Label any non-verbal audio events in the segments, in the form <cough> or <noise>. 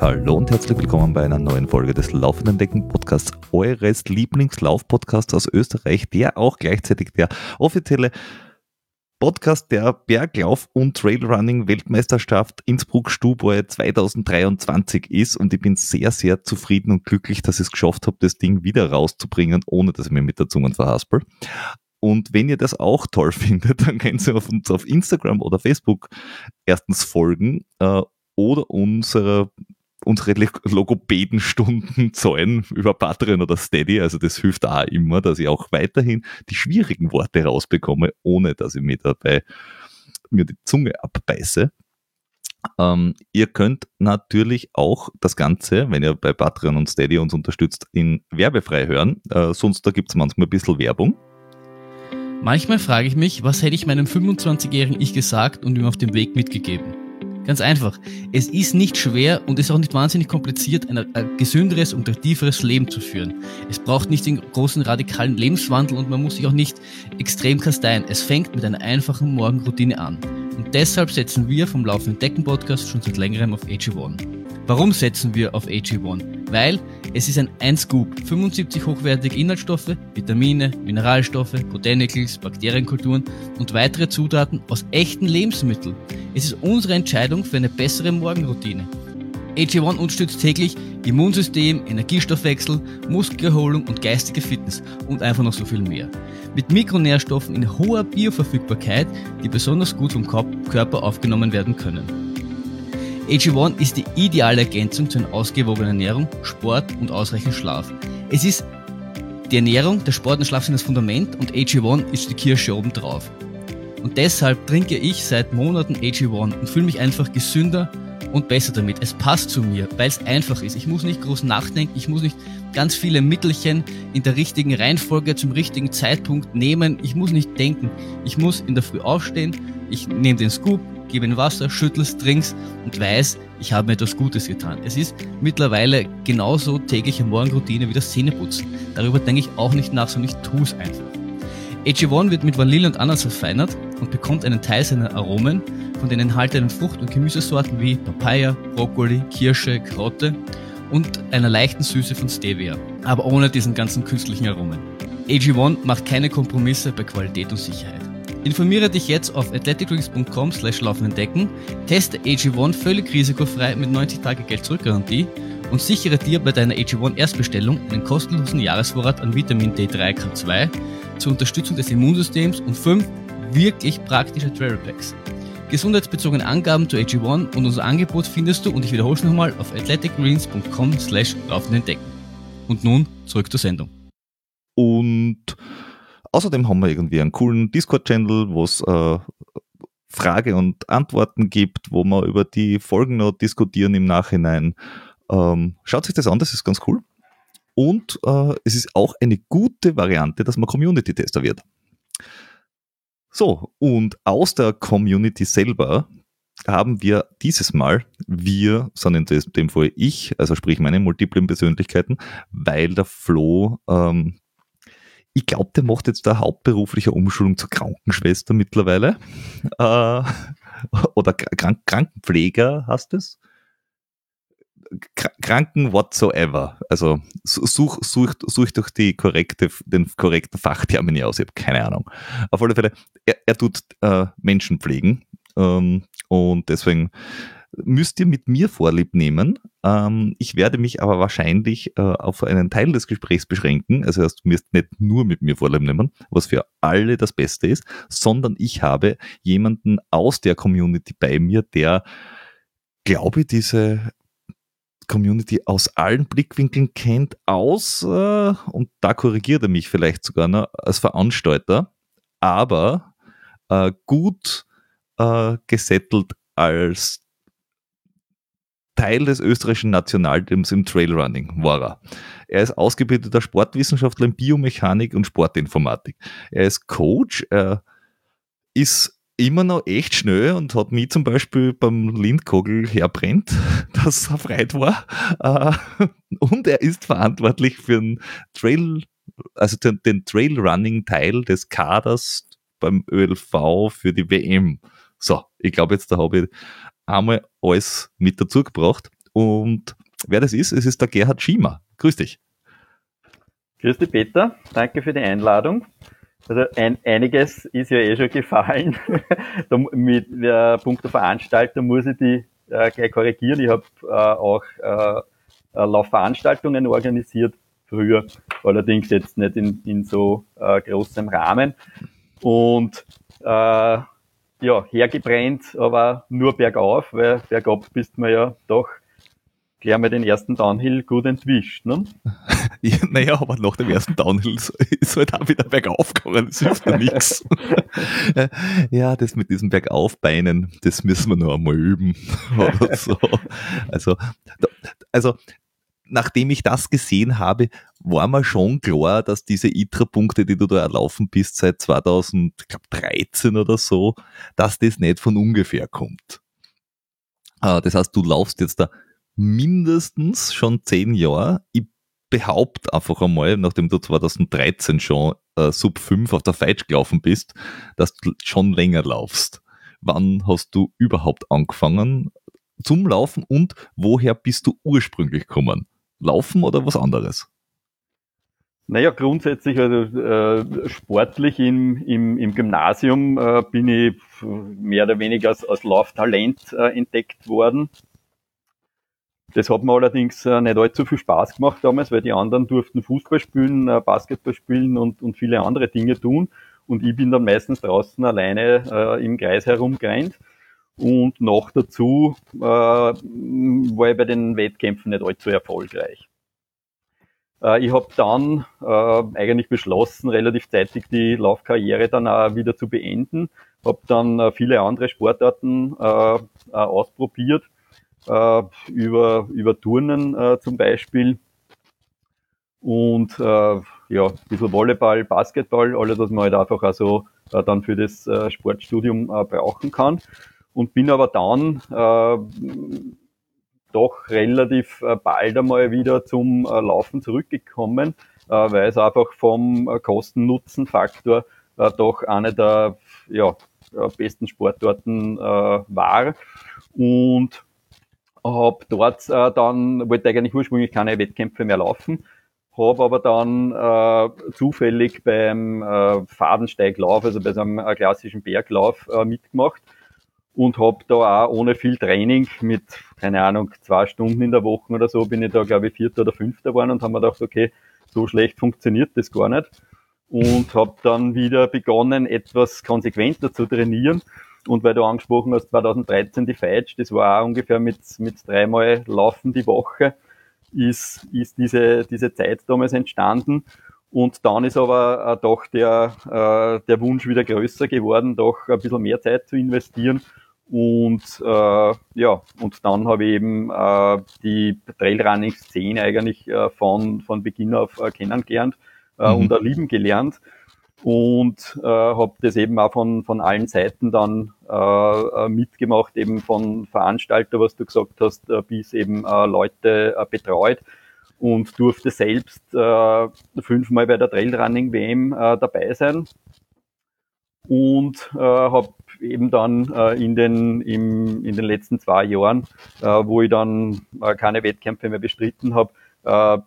Hallo und herzlich willkommen bei einer neuen Folge des Laufenden Decken Podcasts, eures Lieblingslauf-Podcasts aus Österreich, der auch gleichzeitig der offizielle Podcast der Berglauf- und Trailrunning-Weltmeisterschaft Innsbruck-Stuboi 2023 ist und ich bin sehr, sehr zufrieden und glücklich, dass ich es geschafft habe, das Ding wieder rauszubringen, ohne dass ich mir mit der Zunge verhaspel. Und wenn ihr das auch toll <laughs> findet, dann könnt ihr auf uns auf Instagram oder Facebook erstens folgen äh, oder unsere unsere Logopädenstunden <laughs> zahlen über Patreon oder Steady. Also das hilft auch immer, dass ich auch weiterhin die schwierigen Worte rausbekomme, ohne dass ich mir dabei mir die Zunge abbeiße. Ähm, ihr könnt natürlich auch das Ganze, wenn ihr bei Patreon und Steady uns unterstützt, in werbefrei hören. Äh, sonst da gibt es manchmal ein bisschen Werbung. Manchmal frage ich mich, was hätte ich meinem 25-jährigen Ich gesagt und ihm auf dem Weg mitgegeben? Ganz einfach. Es ist nicht schwer und ist auch nicht wahnsinnig kompliziert, ein, ein gesünderes und aktiveres Leben zu führen. Es braucht nicht den großen radikalen Lebenswandel und man muss sich auch nicht extrem kasteien. Es fängt mit einer einfachen Morgenroutine an. Und deshalb setzen wir vom Laufenden Decken Podcast schon seit längerem auf AG1. Warum setzen wir auf AG1? Weil es ist ein 1-Scoop, 75 hochwertige Inhaltsstoffe, Vitamine, Mineralstoffe, Botanicals, Bakterienkulturen und weitere Zutaten aus echten Lebensmitteln. Es ist unsere Entscheidung für eine bessere Morgenroutine. AG1 unterstützt täglich Immunsystem, Energiestoffwechsel, Muskelerholung und geistige Fitness und einfach noch so viel mehr. Mit Mikronährstoffen in hoher Bioverfügbarkeit, die besonders gut vom Körper aufgenommen werden können. AG1 ist die ideale Ergänzung zu einer ausgewogenen Ernährung, Sport und ausreichend Schlaf. Es ist die Ernährung, der Sport und Schlaf sind das Fundament und AG1 ist die Kirsche oben drauf. Und deshalb trinke ich seit Monaten AG1 und fühle mich einfach gesünder und besser damit. Es passt zu mir, weil es einfach ist. Ich muss nicht groß nachdenken, ich muss nicht ganz viele Mittelchen in der richtigen Reihenfolge zum richtigen Zeitpunkt nehmen. Ich muss nicht denken. Ich muss in der Früh aufstehen, ich nehme den Scoop, gebe ihm Wasser, schüttelst, trinkst und weiß, ich habe mir etwas Gutes getan. Es ist mittlerweile genauso tägliche Morgenroutine wie das Zähneputzen. Darüber denke ich auch nicht nach, sondern ich tue es einfach. AG1 wird mit Vanille und Ananas verfeinert und bekommt einen Teil seiner Aromen von den enthaltenen Frucht- und Gemüsesorten wie Papaya, Brokkoli, Kirsche, Karotte und einer leichten Süße von Stevia, aber ohne diesen ganzen künstlichen Aromen. AG1 macht keine Kompromisse bei Qualität und Sicherheit. Informiere dich jetzt auf athleticdrinks.com slash Decken, teste AG1 völlig risikofrei mit 90 Tage Geld zurückgarantie und sichere dir bei deiner AG1 Erstbestellung einen kostenlosen Jahresvorrat an Vitamin D3 K2 zur Unterstützung des Immunsystems und 5 wirklich praktische Travel Packs. Gesundheitsbezogene Angaben zu AG1 und unser Angebot findest du, und ich wiederhole es nochmal, auf athleticgreens.com slash Decken. Und nun zurück zur Sendung. Und Außerdem haben wir irgendwie einen coolen Discord-Channel, wo es äh, Frage und Antworten gibt, wo wir über die Folgen noch diskutieren im Nachhinein. Ähm, schaut sich das an, das ist ganz cool. Und äh, es ist auch eine gute Variante, dass man Community-Tester wird. So, und aus der Community selber haben wir dieses Mal, wir, sondern in dem Fall ich, also sprich meine multiplen Persönlichkeiten, weil der Flo ähm, ich glaube, der macht jetzt da hauptberufliche Umschulung zur Krankenschwester mittlerweile. Äh, <laughs> oder Krank Krankenpfleger hast es. Kranken whatsoever. Also such, such, such durch die korrekte, den korrekten Fachtermini aus. Ich habe keine Ahnung. Auf alle Fälle, er, er tut äh, Menschen pflegen. Ähm, und deswegen müsst ihr mit mir Vorlieb nehmen. Ähm, ich werde mich aber wahrscheinlich äh, auf einen Teil des Gesprächs beschränken. Also du müsst nicht nur mit mir Vorlieb nehmen, was für alle das Beste ist, sondern ich habe jemanden aus der Community bei mir, der, glaube ich, diese Community aus allen Blickwinkeln kennt, aus, äh, und da korrigiert er mich vielleicht sogar noch, als Veranstalter, aber äh, gut äh, gesettelt als Teil des österreichischen Nationalteams im Trailrunning war er. Er ist ausgebildeter Sportwissenschaftler in Biomechanik und Sportinformatik. Er ist Coach, er ist immer noch echt schnell und hat mich zum Beispiel beim Lindkogel herbrennt, <laughs> dass er freit war. Äh, und er ist verantwortlich für den Trail also den, Trailrunning-Teil des Kaders beim ÖLV für die WM. So, ich glaube jetzt, da habe ich einmal alles mit dazu gebracht. Und wer das ist, es ist der Gerhard Schiemer. Grüß dich. Grüß dich, Peter. Danke für die Einladung. Also ein, einiges ist ja eh schon gefallen. <laughs> mit der Punkt der Veranstaltung muss ich die äh, gleich korrigieren. Ich habe äh, auch äh, Laufveranstaltungen organisiert früher, allerdings jetzt nicht in, in so äh, großem Rahmen. Und äh, ja, hergebrennt, aber nur bergauf, weil bergab bist man ja doch gleich mal den ersten Downhill gut entwischt. Ne? <laughs> Ja, naja, aber nach dem ersten Downhill ist halt auch wieder bergauf gegangen, das hilft mir nichts. <laughs> Ja, das mit diesen Bergaufbeinen, das müssen wir noch einmal üben. <laughs> Oder so. Also, also nachdem ich das gesehen habe, war mir schon klar, dass diese ITRA-Punkte, die du da erlaufen bist seit 2013 oder so, dass das nicht von ungefähr kommt. Ah, das heißt, du laufst jetzt da mindestens schon zehn Jahre. Ich behaupte einfach einmal, nachdem du 2013 schon äh, Sub 5 auf der Feitsch gelaufen bist, dass du schon länger laufst. Wann hast du überhaupt angefangen zum Laufen und woher bist du ursprünglich gekommen? Laufen oder was anderes? Naja, grundsätzlich, also äh, sportlich im, im, im Gymnasium äh, bin ich mehr oder weniger als, als Lauftalent äh, entdeckt worden. Das hat mir allerdings äh, nicht allzu viel Spaß gemacht damals, weil die anderen durften Fußball spielen, äh, Basketball spielen und, und viele andere Dinge tun. Und ich bin dann meistens draußen alleine äh, im Kreis herumgerannt. Und noch dazu äh, war ich bei den Wettkämpfen nicht allzu erfolgreich. Äh, ich habe dann äh, eigentlich beschlossen, relativ zeitig die Laufkarriere dann auch wieder zu beenden. Habe dann äh, viele andere Sportarten äh, äh, ausprobiert, äh, über, über Turnen äh, zum Beispiel. Und äh, ja, ein bisschen Volleyball, Basketball, alles, was man halt einfach also äh, dann für das äh, Sportstudium äh, brauchen kann. Und bin aber dann äh, doch relativ äh, bald einmal wieder zum äh, Laufen zurückgekommen, äh, weil es einfach vom Kosten-Nutzen-Faktor doch eine der ja, besten Sportarten war. Und habe dort dann, wollte eigentlich ursprünglich keine Wettkämpfe mehr laufen, habe aber dann äh, zufällig beim äh, Fadensteiglauf, also bei so einem äh, klassischen Berglauf äh, mitgemacht und habe da auch ohne viel Training mit, keine Ahnung, zwei Stunden in der Woche oder so, bin ich da, glaube ich, Vierter oder Fünfter geworden und haben mir gedacht, okay, so schlecht funktioniert das gar nicht. Und habe dann wieder begonnen, etwas konsequenter zu trainieren. Und weil du angesprochen hast, 2013 die Feitsch, das war auch ungefähr mit, mit dreimal Laufen die Woche, ist, ist diese, diese Zeit damals entstanden. Und dann ist aber äh, doch der, äh, der Wunsch wieder größer geworden, doch ein bisschen mehr Zeit zu investieren und äh, ja, und dann habe ich eben äh, die Trailrunning-Szene eigentlich äh, von, von Beginn auf äh, kennengelernt äh, mhm. und erlieben gelernt. Und äh, habe das eben auch von, von allen Seiten dann äh, äh, mitgemacht, eben von Veranstalter, was du gesagt hast, äh, bis eben äh, Leute äh, betreut. Und durfte selbst äh, fünfmal bei der Trailrunning WM äh, dabei sein und äh, habe eben dann äh, in, den, im, in den letzten zwei Jahren, äh, wo ich dann äh, keine Wettkämpfe mehr bestritten habe, äh,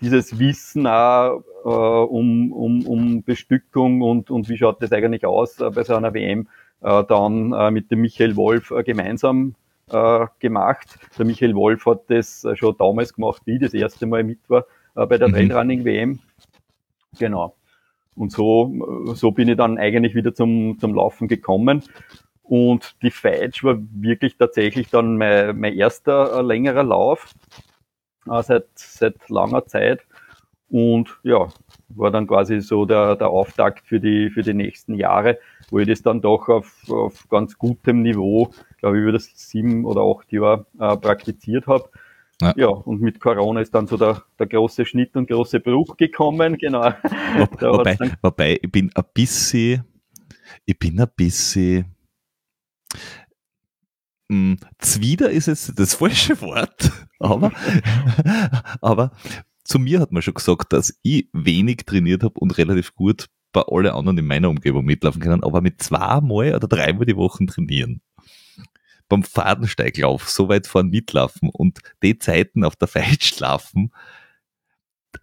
dieses Wissen auch äh, um, um, um Bestückung und, und wie schaut das eigentlich aus äh, bei so einer WM, äh, dann äh, mit dem Michael Wolf äh, gemeinsam äh, gemacht. Der Michael Wolf hat das äh, schon damals gemacht, wie ich das erste Mal mit war äh, bei der mhm. Trailrunning WM. Genau. Und so, so bin ich dann eigentlich wieder zum, zum Laufen gekommen. Und die Feitsch war wirklich tatsächlich dann mein, mein erster äh, längerer Lauf äh, seit, seit langer Zeit. Und ja, war dann quasi so der, der Auftakt für die, für die nächsten Jahre, wo ich das dann doch auf, auf ganz gutem Niveau, glaube ich, über das sieben oder acht Jahre äh, praktiziert habe. Ja. ja. und mit Corona ist dann so der, der große Schnitt und große Bruch gekommen, genau. Wo, <laughs> wobei, wobei, ich bin ein bisschen, ich bin ein bisschen, mh, hm, Zwider ist jetzt das falsche Wort, <laughs> aber, <laughs> aber zu mir hat man schon gesagt, dass ich wenig trainiert habe und relativ gut bei allen anderen in meiner Umgebung mitlaufen können, aber mit zweimal oder dreimal die Woche trainieren. Beim Fadensteiglauf so weit vorn mitlaufen und die Zeiten auf der Feit <laughs> schlafen,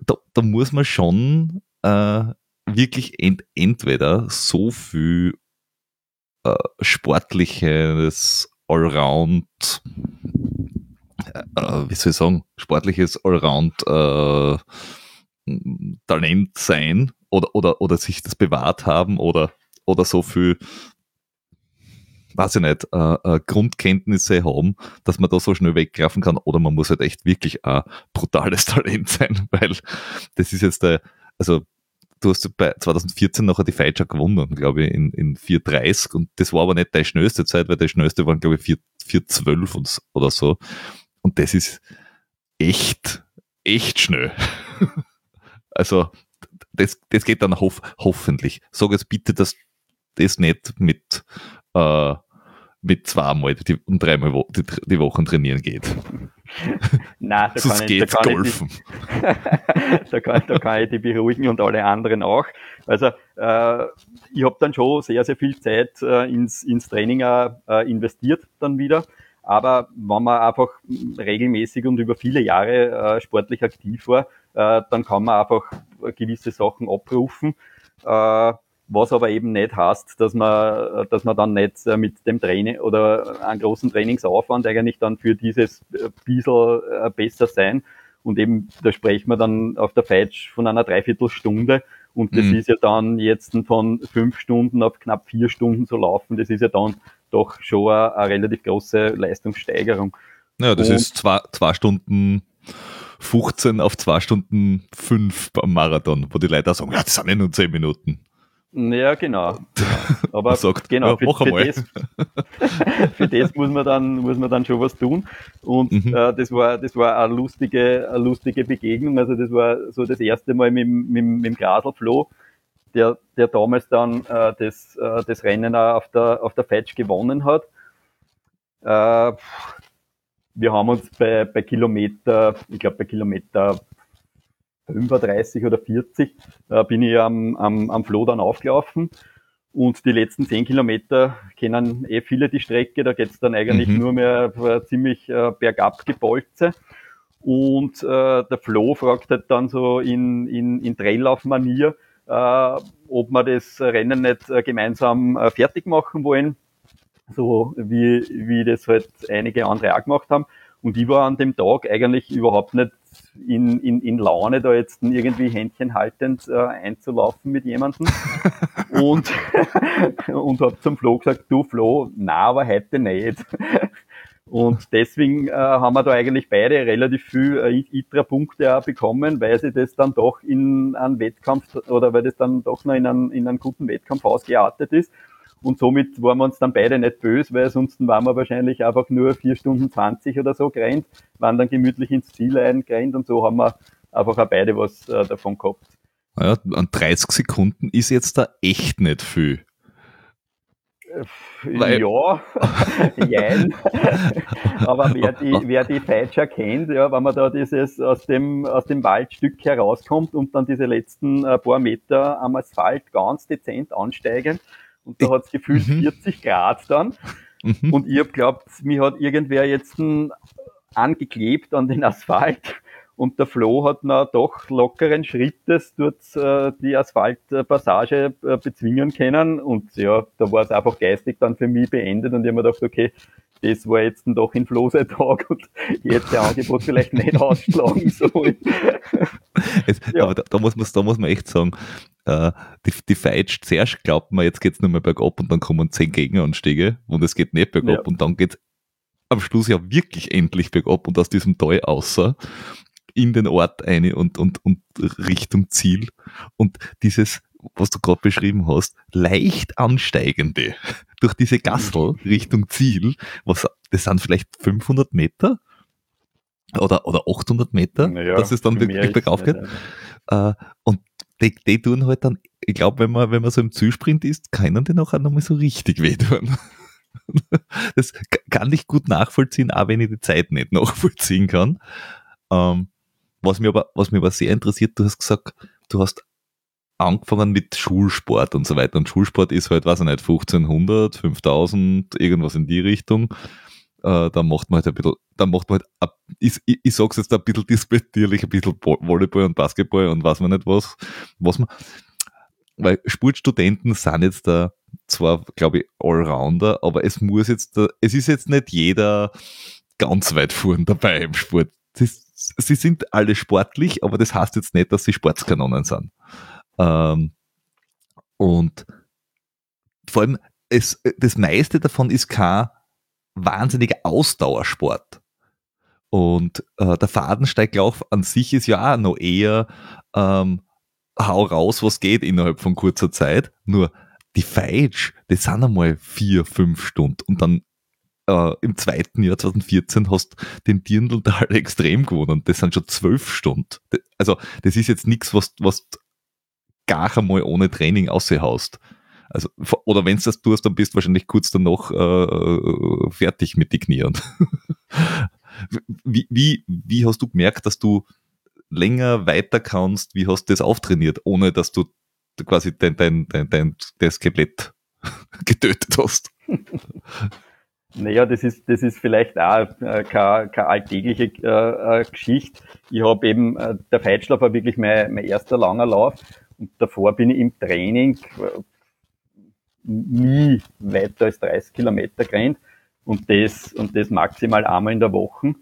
da, da muss man schon äh, wirklich ent, entweder so viel äh, sportliches Allround, äh, äh, wie soll ich sagen, sportliches Allround äh, Talent sein oder, oder, oder sich das bewahrt haben oder, oder so viel, weiß ich nicht, äh, äh, Grundkenntnisse haben, dass man da so schnell weggreifen kann oder man muss halt echt wirklich ein brutales <laughs> Talent sein, weil das ist jetzt der, also du hast bei 2014 nachher die Fight gewonnen, glaube ich, in, in 4,30 und das war aber nicht deine schnellste Zeit, weil die schnellste waren, glaube ich, 4,12 oder so. Und das ist echt, echt schnell. <laughs> also, das, das geht dann hof, hoffentlich. Sag jetzt bitte, dass das nicht mit, äh, mit zweimal die, und dreimal wo, die, die Wochen trainieren geht. <laughs> Nein, da <laughs> kann, ich, da, kann golfen. Ich, <laughs> da, kann, da kann ich die beruhigen und alle anderen auch. Also äh, ich habe dann schon sehr, sehr viel Zeit äh, ins, ins Training äh, investiert dann wieder. Aber wenn man einfach regelmäßig und über viele Jahre äh, sportlich aktiv war, äh, dann kann man einfach gewisse Sachen abrufen. Äh, was aber eben nicht heißt, dass man, dass man dann nicht äh, mit dem Training oder einen großen Trainingsaufwand eigentlich dann für dieses äh, bisschen äh, besser sein. Und eben, da sprechen wir dann auf der Feitsch von einer Dreiviertelstunde. Und das mhm. ist ja dann jetzt von fünf Stunden auf knapp vier Stunden zu laufen. Das ist ja dann doch schon eine, eine relativ große Leistungssteigerung. Ja, das Und ist zwei, zwei Stunden 15 auf zwei Stunden fünf beim Marathon, wo die Leute sagen, ja, das sind ja nur zehn Minuten. Ja, genau. Aber <laughs> sagt, genau, für, für, das, <laughs> für, das, muss man dann, muss man dann schon was tun. Und mhm. äh, das war, das war eine lustige, eine lustige Begegnung. Also das war so das erste Mal mit, mit, mit dem Grasl Flo, der, der damals dann äh, das, äh, das Rennen auch auf der, auf der Fetch gewonnen hat. Äh, wir haben uns bei, bei Kilometer, ich glaube bei Kilometer 35 oder 40 äh, bin ich am, am, am Floh dann aufgelaufen. Und die letzten 10 Kilometer kennen eh viele die Strecke. Da geht's dann eigentlich mhm. nur mehr äh, ziemlich äh, bergab gebolze. Und äh, der Flo fragt halt dann so in, in, in Traillauf-Manier, äh, ob wir das Rennen nicht äh, gemeinsam äh, fertig machen wollen. So wie, wie das halt einige andere auch gemacht haben. Und ich war an dem Tag eigentlich überhaupt nicht in, in, in Laune, da jetzt irgendwie Händchen haltend äh, einzulaufen mit jemandem. <laughs> und <laughs> und habe zum Flo gesagt, du Flo, na, aber heute nicht. Und deswegen äh, haben wir da eigentlich beide relativ viel äh, ITRA-Punkte bekommen, weil sie das dann doch in einen Wettkampf oder weil das dann doch noch in einen, in einen guten Wettkampf ausgeartet ist. Und somit waren wir uns dann beide nicht böse, weil sonst waren wir wahrscheinlich einfach nur vier Stunden zwanzig oder so gerannt, waren dann gemütlich ins Ziel eingerannt und so haben wir einfach auch beide was äh, davon gehabt. Naja, an 30 Sekunden ist jetzt da echt nicht viel. Äh, Weil ja, <laughs> jein. Aber wer die, wer die Feitscher kennt, ja, wenn man da dieses aus dem, aus dem Waldstück herauskommt und dann diese letzten äh, paar Meter am Asphalt ganz dezent ansteigen, und da hat es gefühlt mhm. 40 Grad dann. Mhm. Und ich hab glaubt, mir hat irgendwer jetzt angeklebt an den Asphalt und der Flo hat na doch lockeren Schrittes dort äh, die Asphaltpassage äh, bezwingen können und ja, da war es einfach geistig dann für mich beendet und ich habe mir gedacht, okay, das war jetzt doch in Flo sein Tag und jetzt der Angebot vielleicht nicht <laughs> ausschlagen soll. Es, ja. Aber da, da, muss man, da muss man echt sagen, äh, die, die Feitsch, zuerst glaubt man, jetzt geht es nur mehr bergab und dann kommen zehn Gegneranstiege und es geht nicht bergab ja. und dann geht am Schluss ja wirklich endlich bergab und aus diesem Tal außer in den Ort eine und, und, und Richtung Ziel. Und dieses, was du gerade beschrieben hast, leicht ansteigende durch diese Gassel Richtung Ziel, was, das sind vielleicht 500 Meter oder, oder 800 Meter, naja, dass es dann wirklich bergauf geht. Äh, und die, die tun halt dann, ich glaube, wenn man, wenn man so im Zielsprint ist, können die nachher nochmal so richtig wehtun. <laughs> Das kann ich gut nachvollziehen, auch wenn ich die Zeit nicht nachvollziehen kann. Ähm, was mir aber, was mir aber sehr interessiert, du hast gesagt, du hast angefangen mit Schulsport und so weiter. Und Schulsport ist halt, weiß ich nicht, 1500, 5000, irgendwas in die Richtung. Äh, da macht man halt ein bisschen, da macht man halt, ich, ich, sag's jetzt ein bisschen disputierlich, ein bisschen Volleyball und Basketball und weiß man nicht was, was man, weil Sportstudenten sind jetzt da zwar, glaube ich, Allrounder, aber es muss jetzt, es ist jetzt nicht jeder ganz weit vorn dabei im Sport. Das, sie sind alle sportlich, aber das heißt jetzt nicht, dass sie Sportskanonen sind. Ähm, und vor allem, es, das meiste davon ist kein wahnsinniger Ausdauersport. Und äh, der Fadensteiglauf an sich ist ja auch noch eher ähm, hau raus, was geht innerhalb von kurzer Zeit. Nur die Feitsch, das sind einmal vier, fünf Stunden. Und dann äh, im zweiten Jahr 2014 hast den Dirndl-Tal <laughs> extrem gewonnen. Das sind schon zwölf Stunden. Also das ist jetzt nichts, was, was gar einmal ohne Training aushaust. Also, oder wenn du das tust, dann bist du wahrscheinlich kurz danach äh, fertig mit den Knieren. <laughs> wie, wie, wie hast du gemerkt, dass du länger weiter kannst? Wie hast du das auftrainiert, ohne dass du quasi dein, dein, dein, dein, dein Skelett <laughs> getötet hast? Naja, das ist, das ist vielleicht auch äh, keine, keine alltägliche äh, äh, Geschichte. Ich habe eben, äh, der Feitschlauf war wirklich mein, mein erster langer Lauf und davor bin ich im Training äh, nie weiter als 30 Kilometer gerannt und das, und das maximal einmal in der Woche.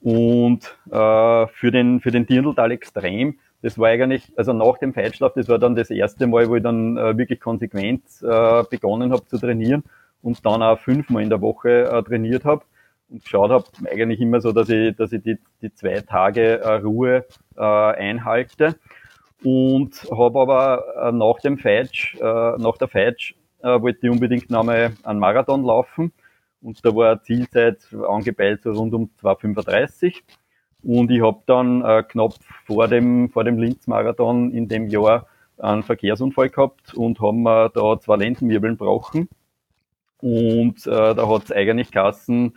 Und äh, für den, für den Dirndltal extrem, das war eigentlich, also nach dem Feitschlauf, das war dann das erste Mal, wo ich dann äh, wirklich konsequent äh, begonnen habe zu trainieren und dann auch fünfmal in der Woche äh, trainiert habe und geschaut habe, eigentlich immer so, dass ich, dass ich die, die zwei Tage äh, Ruhe äh, einhalte. Und habe aber äh, nach dem Feitsch, äh, nach der Feitsch, äh, wollte ich unbedingt nochmal einen Marathon laufen. Und da war Zielzeit angepeilt so rund um 2,35. Und ich habe dann äh, knapp vor dem, vor dem Linz-Marathon in dem Jahr einen Verkehrsunfall gehabt und haben mir da zwei Lendenwirbeln gebrochen. Und äh, da hat es eigentlich Kassen,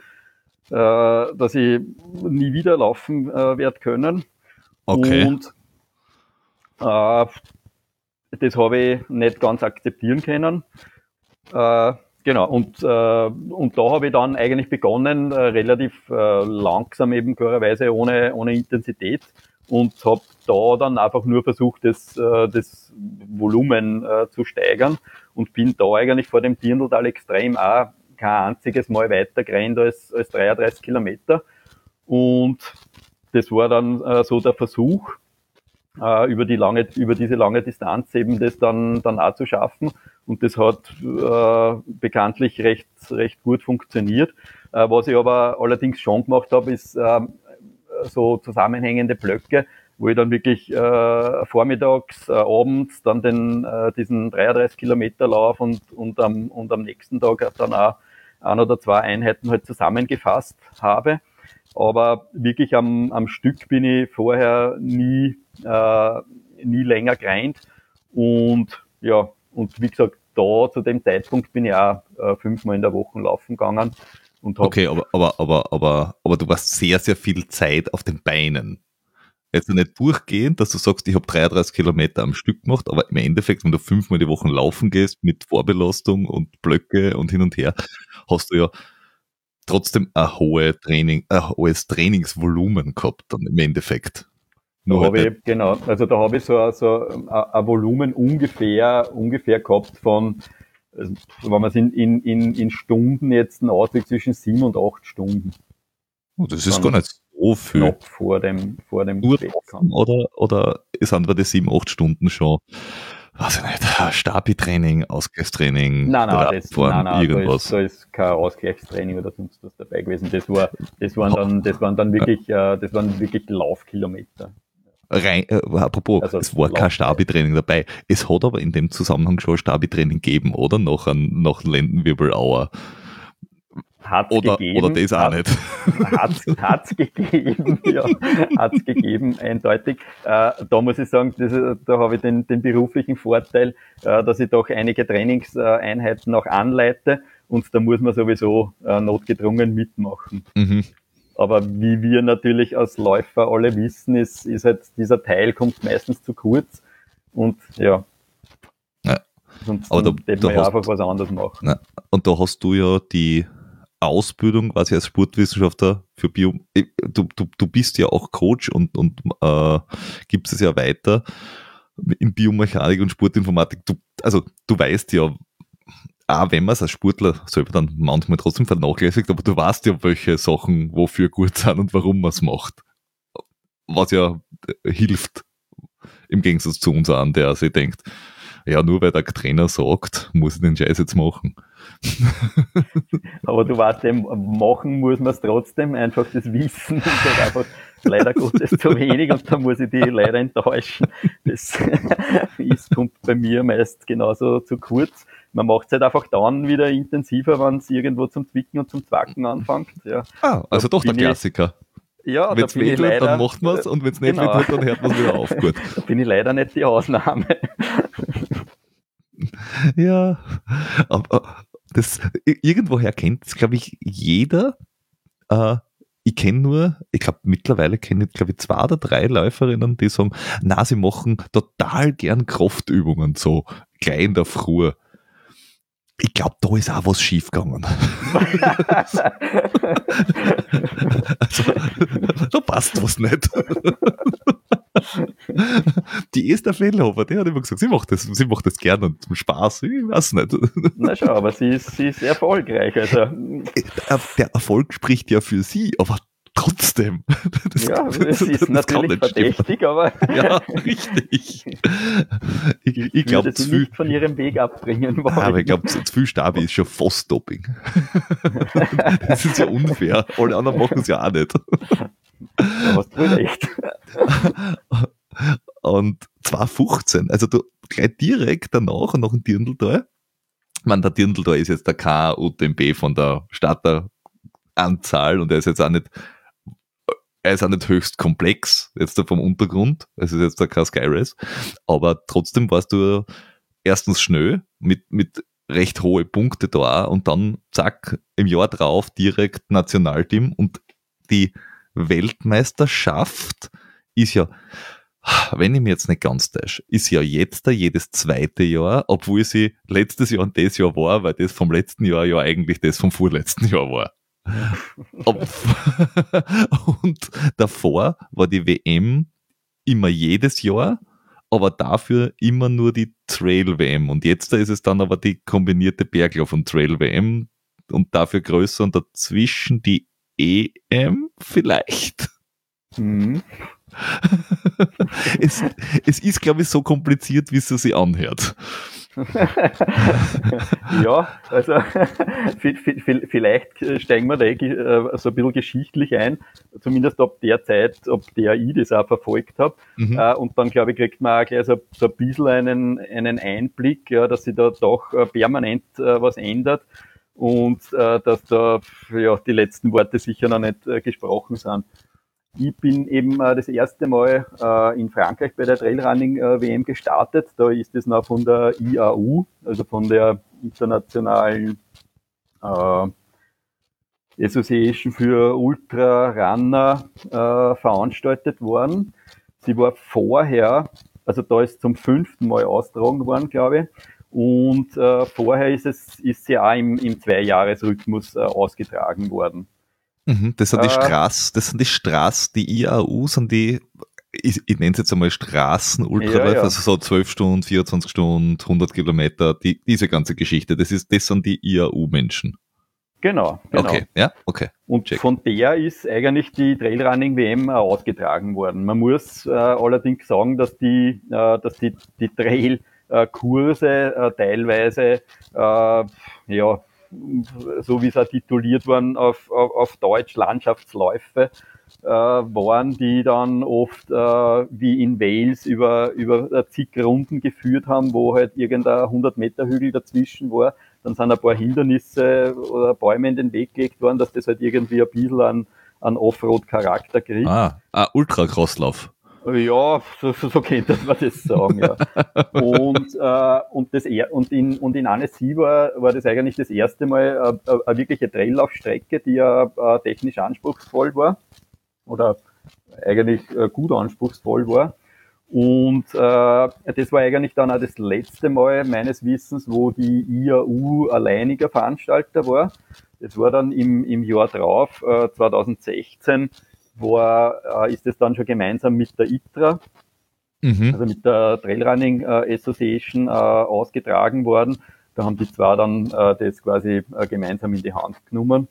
äh, dass ich nie wieder laufen äh, werde können. Okay. Und das habe ich nicht ganz akzeptieren können. Äh, genau, und, äh, und da habe ich dann eigentlich begonnen, äh, relativ äh, langsam eben klarerweise ohne, ohne Intensität und habe da dann einfach nur versucht, das, äh, das Volumen äh, zu steigern und bin da eigentlich vor dem Dirndltal extrem auch kein einziges Mal weiter gerannt als, als 33 Kilometer. Und das war dann äh, so der Versuch, äh, über die lange, über diese lange Distanz eben das dann, dann auch zu schaffen. Und das hat äh, bekanntlich recht, recht gut funktioniert. Äh, was ich aber allerdings schon gemacht habe, ist äh, so zusammenhängende Blöcke, wo ich dann wirklich äh, vormittags, äh, abends dann den, äh, diesen 33 Kilometer Lauf und, und, am, und am nächsten Tag dann auch ein oder zwei Einheiten halt zusammengefasst habe. Aber wirklich am, am Stück bin ich vorher nie, äh, nie länger gereint. Und ja, und wie gesagt, da zu dem Zeitpunkt bin ich auch äh, fünfmal in der Woche laufen gegangen. Und okay, aber, aber, aber, aber, aber du warst sehr, sehr viel Zeit auf den Beinen. Jetzt nicht durchgehend, dass du sagst, ich habe 33 Kilometer am Stück gemacht, aber im Endeffekt, wenn du fünfmal die Woche laufen gehst mit Vorbelastung und Blöcke und hin und her, hast du ja trotzdem ein, hohe Training, ein hohes Trainingsvolumen gehabt dann im Endeffekt. Da halt ich, genau, also da habe ich so, so ein, ein Volumen ungefähr, ungefähr gehabt von, also wenn man es in, in, in, in Stunden jetzt auswirkt, zwischen sieben und acht Stunden. Oh, das ist gar nicht so viel. vor dem, vor dem Nur oder, oder sind wir die sieben, acht Stunden schon weiß ich nicht, Stabi-Training, Ausgleichstraining, nein, nein, das, nein, nein, irgendwas. Da ist, da ist kein Ausgleichstraining oder sonst was dabei gewesen. Das war, das waren dann, das waren dann wirklich, äh, das waren wirklich Laufkilometer. Rein, äh, apropos, also es war kein Stabi-Training dabei. Es hat aber in dem Zusammenhang schon Stabi-Training gegeben, oder? Nach, ein, Lendenwirbelauer. Hat's oder, gegeben. Oder das auch hat, nicht. Hat's, hat's gegeben, <laughs> ja. Hat's gegeben, eindeutig. Äh, da muss ich sagen, das, da habe ich den, den beruflichen Vorteil, äh, dass ich doch einige Trainingseinheiten auch anleite und da muss man sowieso äh, notgedrungen mitmachen. Mhm. Aber wie wir natürlich als Läufer alle wissen, ist, ist halt dieser Teil kommt meistens zu kurz. Und ja. ja. Sonst aber da, da man ja einfach was anderes machen. Ja. Und da hast du ja die Ausbildung quasi als Sportwissenschaftler für Bio. Du, du, du bist ja auch Coach und, und äh, gibst es ja weiter in Biomechanik und Sportinformatik. Du, also du weißt ja, auch wenn man es als Sportler selber dann manchmal trotzdem vernachlässigt, aber du weißt ja, welche Sachen wofür gut sind und warum man es macht. Was ja äh, hilft, im Gegensatz zu uns an, der sich denkt, ja, nur weil der Trainer sagt, muss ich den Scheiß jetzt machen. Aber du weißt eben, machen muss man es trotzdem, einfach das Wissen ist halt einfach leider Gottes zu wenig und da muss ich die leider enttäuschen. Das <laughs> ist, kommt bei mir meist genauso zu kurz. Man macht es halt einfach dann wieder intensiver, wenn es irgendwo zum Zwicken und zum Zwacken anfängt. Ja. Ah, also doch der Klassiker. Ja, wenn es wehtut, leider, dann macht man es und wenn es nicht genau. wehtut, dann hört man es wieder auf. Gut. <laughs> Da bin ich leider nicht die Ausnahme. <laughs> ja, aber das, irgendwoher kennt es, glaube ich, jeder. Äh, ich kenne nur, ich glaube, mittlerweile kenne ich, glaube ich, zwei oder drei Läuferinnen, die sagen, na, sie machen total gern Kraftübungen, so gleich in der Früh. Ich glaube, da ist auch was schiefgegangen. also, da passt was nicht. die Esther Fellhofer, die hat immer gesagt, sie macht das, sie macht das gerne und zum Spaß, ich weiß nicht. Na schau, aber sie ist, sie ist erfolgreich. Also. Äh, der Erfolg spricht ja für sie, aber trotzdem. <laughs> Das, ja, es ist das natürlich verdächtig, stimmen. aber. ja, richtig. <laughs> Ich, ich, ich glaube, sie nicht von ihrem Weg abbringen wollen. Aber ich glaube, zu viel Stabi ist schon fast Doping. <laughs> das ist ja unfair. Alle anderen machen es ja auch nicht. Da hast du recht. Und 2015, also du gleich direkt danach, nach dem Dirndltal, ich meine, der Dirndltal ist jetzt der K-UTMB von der Starteranzahl und er ist jetzt auch nicht er ist auch nicht höchst komplex, jetzt vom Untergrund, es ist jetzt kein Sky Race, aber trotzdem warst du erstens schnell mit, mit recht hohe Punkte da und dann zack, im Jahr drauf direkt Nationalteam. Und die Weltmeisterschaft ist ja, wenn ich mir jetzt nicht ganz täusche, ist ja jetzt da jedes zweite Jahr, obwohl sie letztes Jahr und das Jahr war, weil das vom letzten Jahr ja eigentlich das vom vorletzten Jahr war. <laughs> und davor war die WM immer jedes Jahr, aber dafür immer nur die Trail-WM. Und jetzt ist es dann aber die kombinierte Berglauf- und Trail-WM und dafür größer und dazwischen die EM vielleicht. Mhm. <laughs> es, es ist, glaube ich, so kompliziert, wie es sich anhört. <laughs> ja, also <laughs> vielleicht steigen wir da äh, so ein bisschen geschichtlich ein, zumindest ab der Zeit, ab der ich das auch verfolgt habe. Mhm. Äh, und dann, glaube ich, kriegt man auch gleich so, so ein bisschen einen, einen Einblick, ja, dass sich da doch äh, permanent was ändert und dass da ja, die letzten Worte sicher noch nicht gesprochen sind. Ich bin eben äh, das erste Mal äh, in Frankreich bei der Trailrunning äh, WM gestartet. Da ist es noch von der IAU, also von der internationalen Association für Ultra Runner äh, veranstaltet worden. Sie war vorher, also da ist zum fünften Mal austragen worden, glaube ich. Und vorher ist es ist sie auch im, im Zweijahresrhythmus ausgetragen worden. Mhm, das sind die äh, Straßen, das sind die Straßen, die IAU sind die, ich, ich nenne es jetzt einmal Straßen-Ultraläufe, ja, ja. also so 12 Stunden, 24 Stunden, 100 Kilometer, die, diese ganze Geschichte, das ist, das sind die IAU-Menschen. Genau, genau. Okay, ja, okay. Und Check. von der ist eigentlich die Trailrunning WM ausgetragen worden. Man muss äh, allerdings sagen, dass die, äh, dass die, die Trail-Kurse äh, teilweise äh, ja, so wie es auch tituliert worden auf, auf, auf Deutsch Landschaftsläufe äh, waren, die dann oft äh, wie in Wales über, über zig Runden geführt haben, wo halt irgendein 100 Meter Hügel dazwischen war. Dann sind ein paar Hindernisse oder Bäume in den Weg gelegt worden, dass das halt irgendwie ein bisschen an, an Offroad-Charakter kriegt. Ah, ah Ultra-Crosslauf. Ja, so, so, so könnte man das sagen, ja. und, äh, und, das, und, in, und in Annecy war, das eigentlich das erste Mal äh, eine wirkliche Traillaufstrecke, die ja äh, technisch anspruchsvoll war. Oder eigentlich äh, gut anspruchsvoll war. Und äh, das war eigentlich dann auch das letzte Mal meines Wissens, wo die IAU alleiniger Veranstalter war. Das war dann im, im Jahr drauf, äh, 2016, war, äh, ist es dann schon gemeinsam mit der ITRA, mhm. also mit der Trailrunning äh, Association äh, ausgetragen worden. Da haben die zwei dann äh, das quasi äh, gemeinsam in die Hand genommen.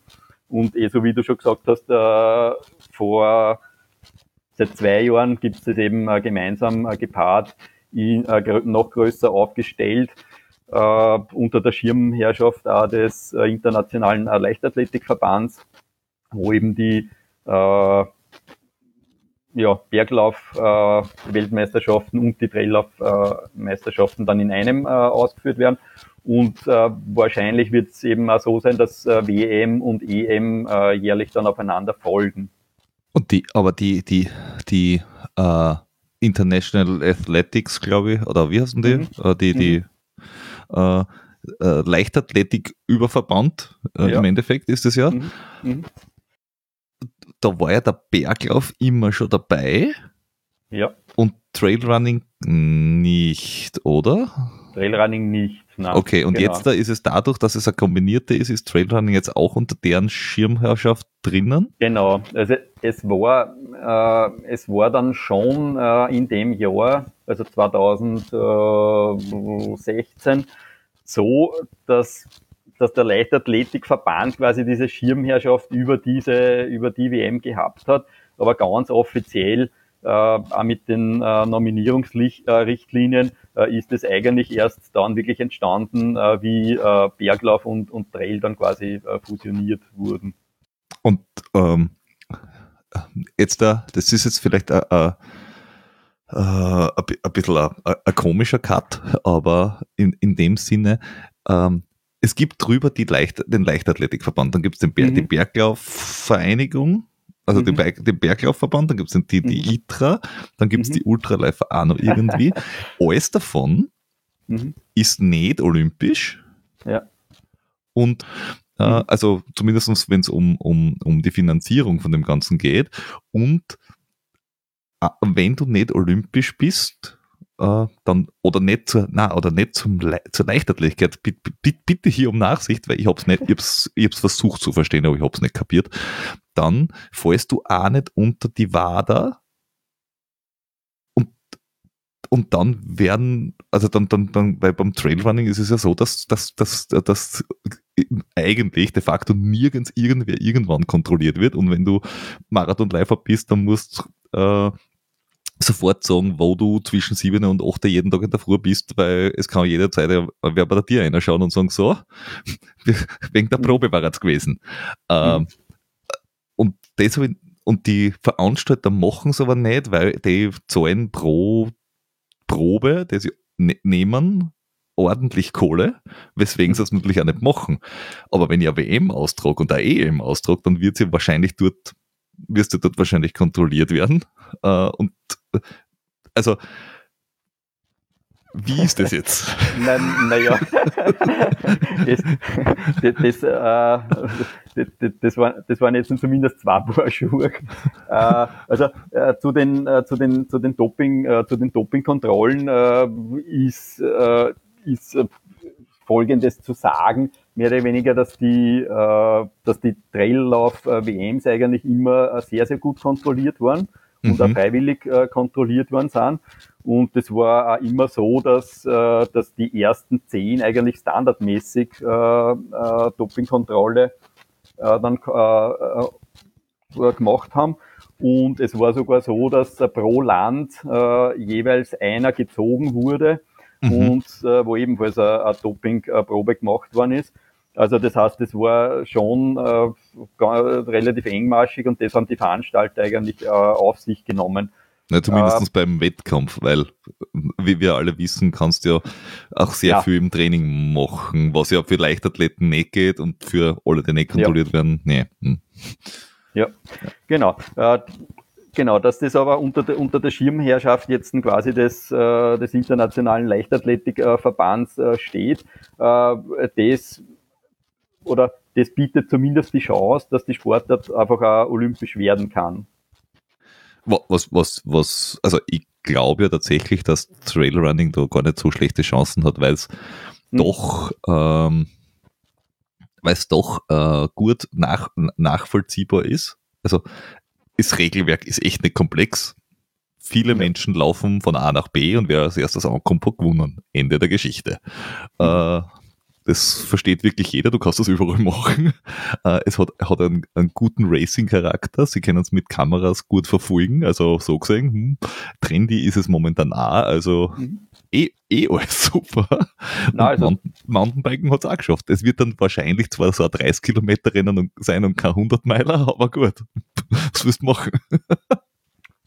Und eh so wie du schon gesagt hast, äh, vor seit zwei Jahren gibt es das eben äh, gemeinsam äh, gepaart, in, äh, noch größer aufgestellt, äh, unter der Schirmherrschaft auch des äh, Internationalen Leichtathletikverbands, wo eben die äh, ja, Berglauf-Weltmeisterschaften und die Traillauf-Meisterschaften dann in einem ausgeführt werden. Und äh, wahrscheinlich wird es eben auch so sein, dass äh, WM und EM äh, jährlich dann aufeinander folgen. Und die, aber die, die, die äh, International Athletics, glaube ich, oder wie heißen die? Mhm. Äh, die, die mhm. äh, äh, Leichtathletik-Überverband äh, ja. im Endeffekt ist das ja. Mhm. Da war ja der Berglauf immer schon dabei. Ja. Und Trailrunning nicht, oder? Trailrunning nicht. Nein, okay, und genau. jetzt da ist es dadurch, dass es eine kombinierte ist, ist Trailrunning jetzt auch unter deren Schirmherrschaft drinnen? Genau, also es war, äh, es war dann schon äh, in dem Jahr, also 2016, so, dass dass der Leichtathletikverband quasi diese Schirmherrschaft über diese, über die WM gehabt hat, aber ganz offiziell äh, auch mit den äh, Nominierungsrichtlinien äh, ist es eigentlich erst dann wirklich entstanden, äh, wie äh, Berglauf und, und Trail dann quasi äh, fusioniert wurden. Und ähm, jetzt da, das ist jetzt vielleicht ein, ein, ein bisschen ein, ein, komischer Cut, aber in, in dem Sinne, ähm, es gibt drüber die Leicht, den Leichtathletikverband, dann gibt es den Ber mhm. die Berglaufvereinigung, also mhm. den, Berg, den Berglaufverband, dann gibt es die, die mhm. ITRA, dann gibt es mhm. die Ultralife auch noch irgendwie. <laughs> Alles davon mhm. ist nicht olympisch. Ja. Und äh, mhm. also zumindest wenn es um, um, um die Finanzierung von dem Ganzen geht. Und äh, wenn du nicht olympisch bist, äh, dann oder nicht zur, na, oder nicht zum Le zur Leichtathletikkeit, bitte, bitte hier um Nachsicht, weil ich hab's nicht, ich hab's, ich hab's versucht zu verstehen, aber ich hab's nicht kapiert. Dann fallst du auch nicht unter die WADA und, und dann werden, also dann, dann, dann, weil beim Trailrunning ist es ja so, dass, dass, dass, dass eigentlich de facto nirgends irgendwer irgendwann kontrolliert wird und wenn du Marathonläufer bist, dann musst äh, sofort sagen, wo du zwischen 7 und 8 jeden Tag in der Früh bist, weil es kann jederzeit wer bei dir reinschauen und sagen, so, <laughs> wegen der Probe war es gewesen. Ähm, mhm. und das und die Veranstalter machen es aber nicht, weil die zahlen pro Probe, die sie ne nehmen, ordentlich Kohle, weswegen sie es natürlich auch nicht machen. Aber wenn ich eine WM austrage und eine EM austrage, dann wird sie wahrscheinlich dort, wirst du dort wahrscheinlich kontrolliert werden. Äh, und also, wie ist das jetzt? Naja, <laughs> na <laughs> das, das, äh, das, das, war, das waren jetzt zumindest zwei Paar Schuhe. Äh, also äh, zu den, äh, zu den, zu den Doping, äh, zu den Dopingkontrollen äh, ist, ist Folgendes zu sagen, mehr oder weniger, dass die, dass die Traillauf-WMs eigentlich immer sehr, sehr gut kontrolliert waren und mhm. auch freiwillig äh, kontrolliert worden sind. Und es war auch immer so, dass, äh, dass die ersten zehn eigentlich standardmäßig äh, äh, Dopingkontrolle äh, dann äh, äh, gemacht haben. Und es war sogar so, dass äh, pro Land äh, jeweils einer gezogen wurde mhm. und äh, wo ebenfalls eine, eine Dopingprobe gemacht worden ist. Also das heißt, es war schon äh, relativ engmaschig und das haben die Veranstalter eigentlich äh, auf sich genommen. Ja, zumindest äh, beim Wettkampf, weil, wie wir alle wissen, kannst du ja auch sehr ja. viel im Training machen, was ja für Leichtathleten nicht geht und für alle, die nicht kontrolliert ja. werden, nee. Hm. Ja, genau. Äh, Genau, dass das aber unter der, unter der Schirmherrschaft jetzt quasi des, äh, des Internationalen Leichtathletikverbands äh, steht, äh, das oder das bietet zumindest die Chance, dass die Sportart einfach auch olympisch werden kann. Was, was, was, also ich glaube ja tatsächlich, dass Trailrunning da gar nicht so schlechte Chancen hat, weil es hm. doch, ähm, weil es doch äh, gut nach, nachvollziehbar ist. Also das Regelwerk ist echt nicht komplex. Viele. Menschen laufen von A nach B und wer als erstes ankommt, hat gewonnen. Ende der Geschichte. Mhm. Äh, das versteht wirklich jeder, du kannst das überall machen. Äh, es hat, hat einen, einen guten Racing-Charakter, sie können es mit Kameras gut verfolgen, also so gesehen, hm, trendy ist es momentan auch, also mhm. eh, eh alles <laughs> super. Na, also, Mountainbiken hat es auch geschafft. Es wird dann wahrscheinlich zwar so ein 30 Kilometer Rennen sein und kein 100 Meiler, aber gut, <laughs> was willst du machen?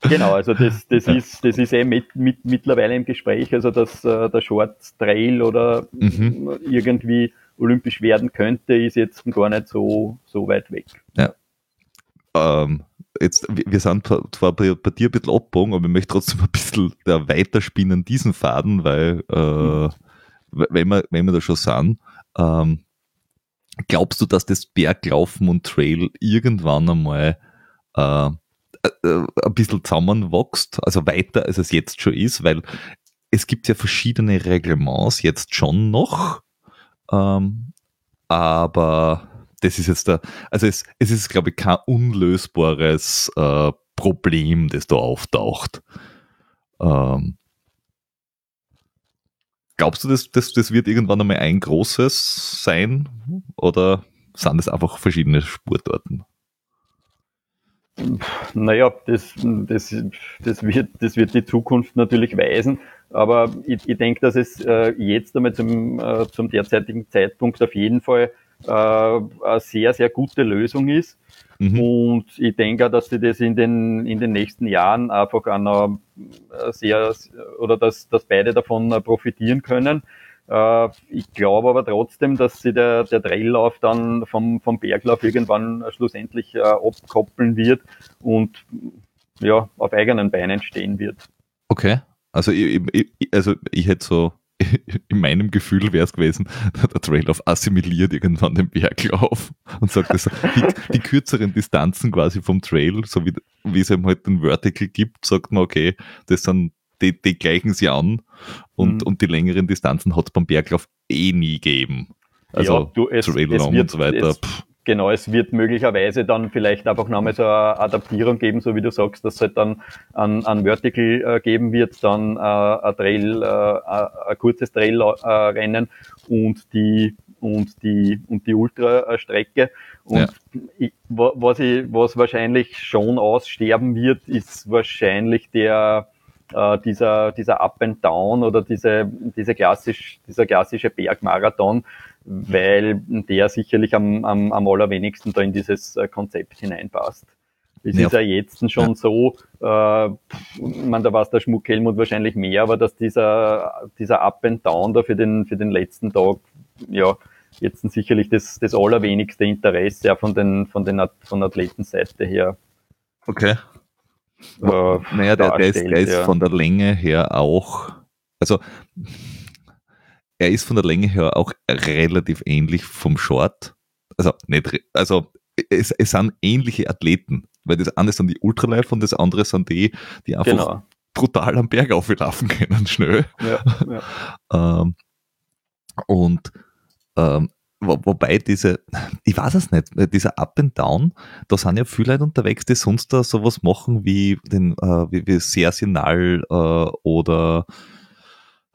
Genau, also das, <laughs> das, ist, das ist eh mit, mit, mittlerweile im Gespräch, also dass äh, der Short Trail oder mhm. irgendwie olympisch werden könnte, ist jetzt gar nicht so, so weit weg. Ja. Ähm, jetzt, wir sind zwar bei, bei, dir ein bisschen abgebogen, aber ich möchte trotzdem ein bisschen da weiterspinnen, diesen Faden, weil, äh, mhm. wenn, wir, wenn wir da schon sind, ähm, glaubst du, dass das Berglaufen und Trail irgendwann einmal äh, ein bisschen zusammenwächst, also weiter als es jetzt schon ist, weil es gibt ja verschiedene Reglements jetzt schon noch, ähm, aber das ist jetzt da, also es, es ist, glaube ich, kein unlösbares äh, Problem, das da auftaucht. Ähm, glaubst du, das, das, das wird irgendwann einmal ein großes sein oder sind es einfach verschiedene Sportarten? Naja, das, das, das, wird, das wird die Zukunft natürlich weisen. Aber ich, ich denke, dass es äh, jetzt einmal zum, äh, zum derzeitigen Zeitpunkt auf jeden Fall äh, eine sehr, sehr gute Lösung ist. Mhm. Und ich denke auch, dass sie das in den, in den nächsten Jahren einfach einer sehr, oder dass, dass beide davon profitieren können. Äh, ich glaube aber trotzdem, dass sie der, der Traillauf dann vom, vom Berglauf irgendwann schlussendlich äh, abkoppeln wird und ja, auf eigenen Beinen stehen wird. Okay. Also ich, ich, also ich hätte so, <laughs> in meinem Gefühl wäre es gewesen, <laughs> der Traillauf assimiliert irgendwann den Berglauf und sagt, dass die, die, kürzeren Distanzen quasi vom Trail, so wie, wie es eben halt den Vertical gibt, sagt man, okay, das sind die, die gleichen sie an und, mhm. und die längeren Distanzen hat es beim Berglauf eh nie gegeben. Also ja, du, es, Trail es wird, und so weiter. Es, genau, es wird möglicherweise dann vielleicht einfach nochmal so eine Adaptierung geben, so wie du sagst, dass es halt dann ein, ein Vertical äh, geben wird, dann äh, ein Trail, äh, ein kurzes Trailrennen äh, und die und die und die Ultrastrecke. Und ja. ich, was, ich, was wahrscheinlich schon aussterben wird, ist wahrscheinlich der äh, dieser, dieser Up and Down oder diese, diese klassisch, dieser klassische Bergmarathon, weil der sicherlich am, am, am allerwenigsten da in dieses äh, Konzept hineinpasst. Es ja. ist ja jetzt schon ja. so, äh, man, da war es der Schmuck Helmut wahrscheinlich mehr, aber dass dieser, dieser Up and Down da für den, für den letzten Tag, ja, jetzt sicherlich das, das allerwenigste Interesse ja, von den, von den, von Athletenseite her. Okay. Äh, naja, der, der, ist, der ist von der Länge her auch, also er ist von der Länge her auch relativ ähnlich vom Short. Also nicht, also es, es sind ähnliche Athleten, weil das eine sind die Ultralife und das andere sind die, die einfach genau. brutal am Berg auflaufen <laughs> können, schnell. Ja, ja. ähm, und ähm, wo, wobei diese, ich weiß es nicht, dieser Up and Down, da sind ja viele Leute unterwegs, die sonst da sowas machen wie den, äh, wie, wie Sersinal äh, oder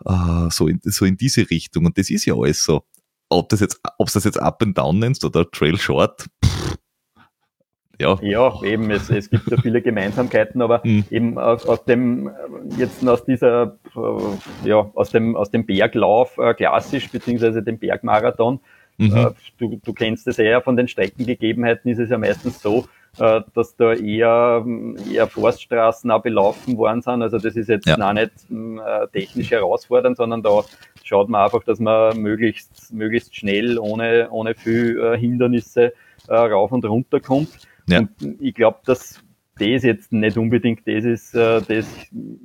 äh, so, in, so in diese Richtung. Und das ist ja alles so. Ob das jetzt, ob du das jetzt Up and Down nennst oder Trail Short, pff, ja. ja, eben, es, es gibt ja viele Gemeinsamkeiten, aber mhm. eben aus, aus dem, jetzt aus dieser, äh, ja, aus dem, aus dem Berglauf äh, klassisch, beziehungsweise dem Bergmarathon, Mhm. Äh, du, du kennst es eher von den Streckengegebenheiten, ist es ja meistens so, äh, dass da eher, eher Forststraßen auch belaufen worden sind. Also das ist jetzt ja. auch nicht äh, technisch herausfordernd, sondern da schaut man einfach, dass man möglichst, möglichst schnell, ohne, ohne viel Hindernisse rauf und runter kommt. Ja. Und ich glaube, dass das jetzt nicht unbedingt das ist, das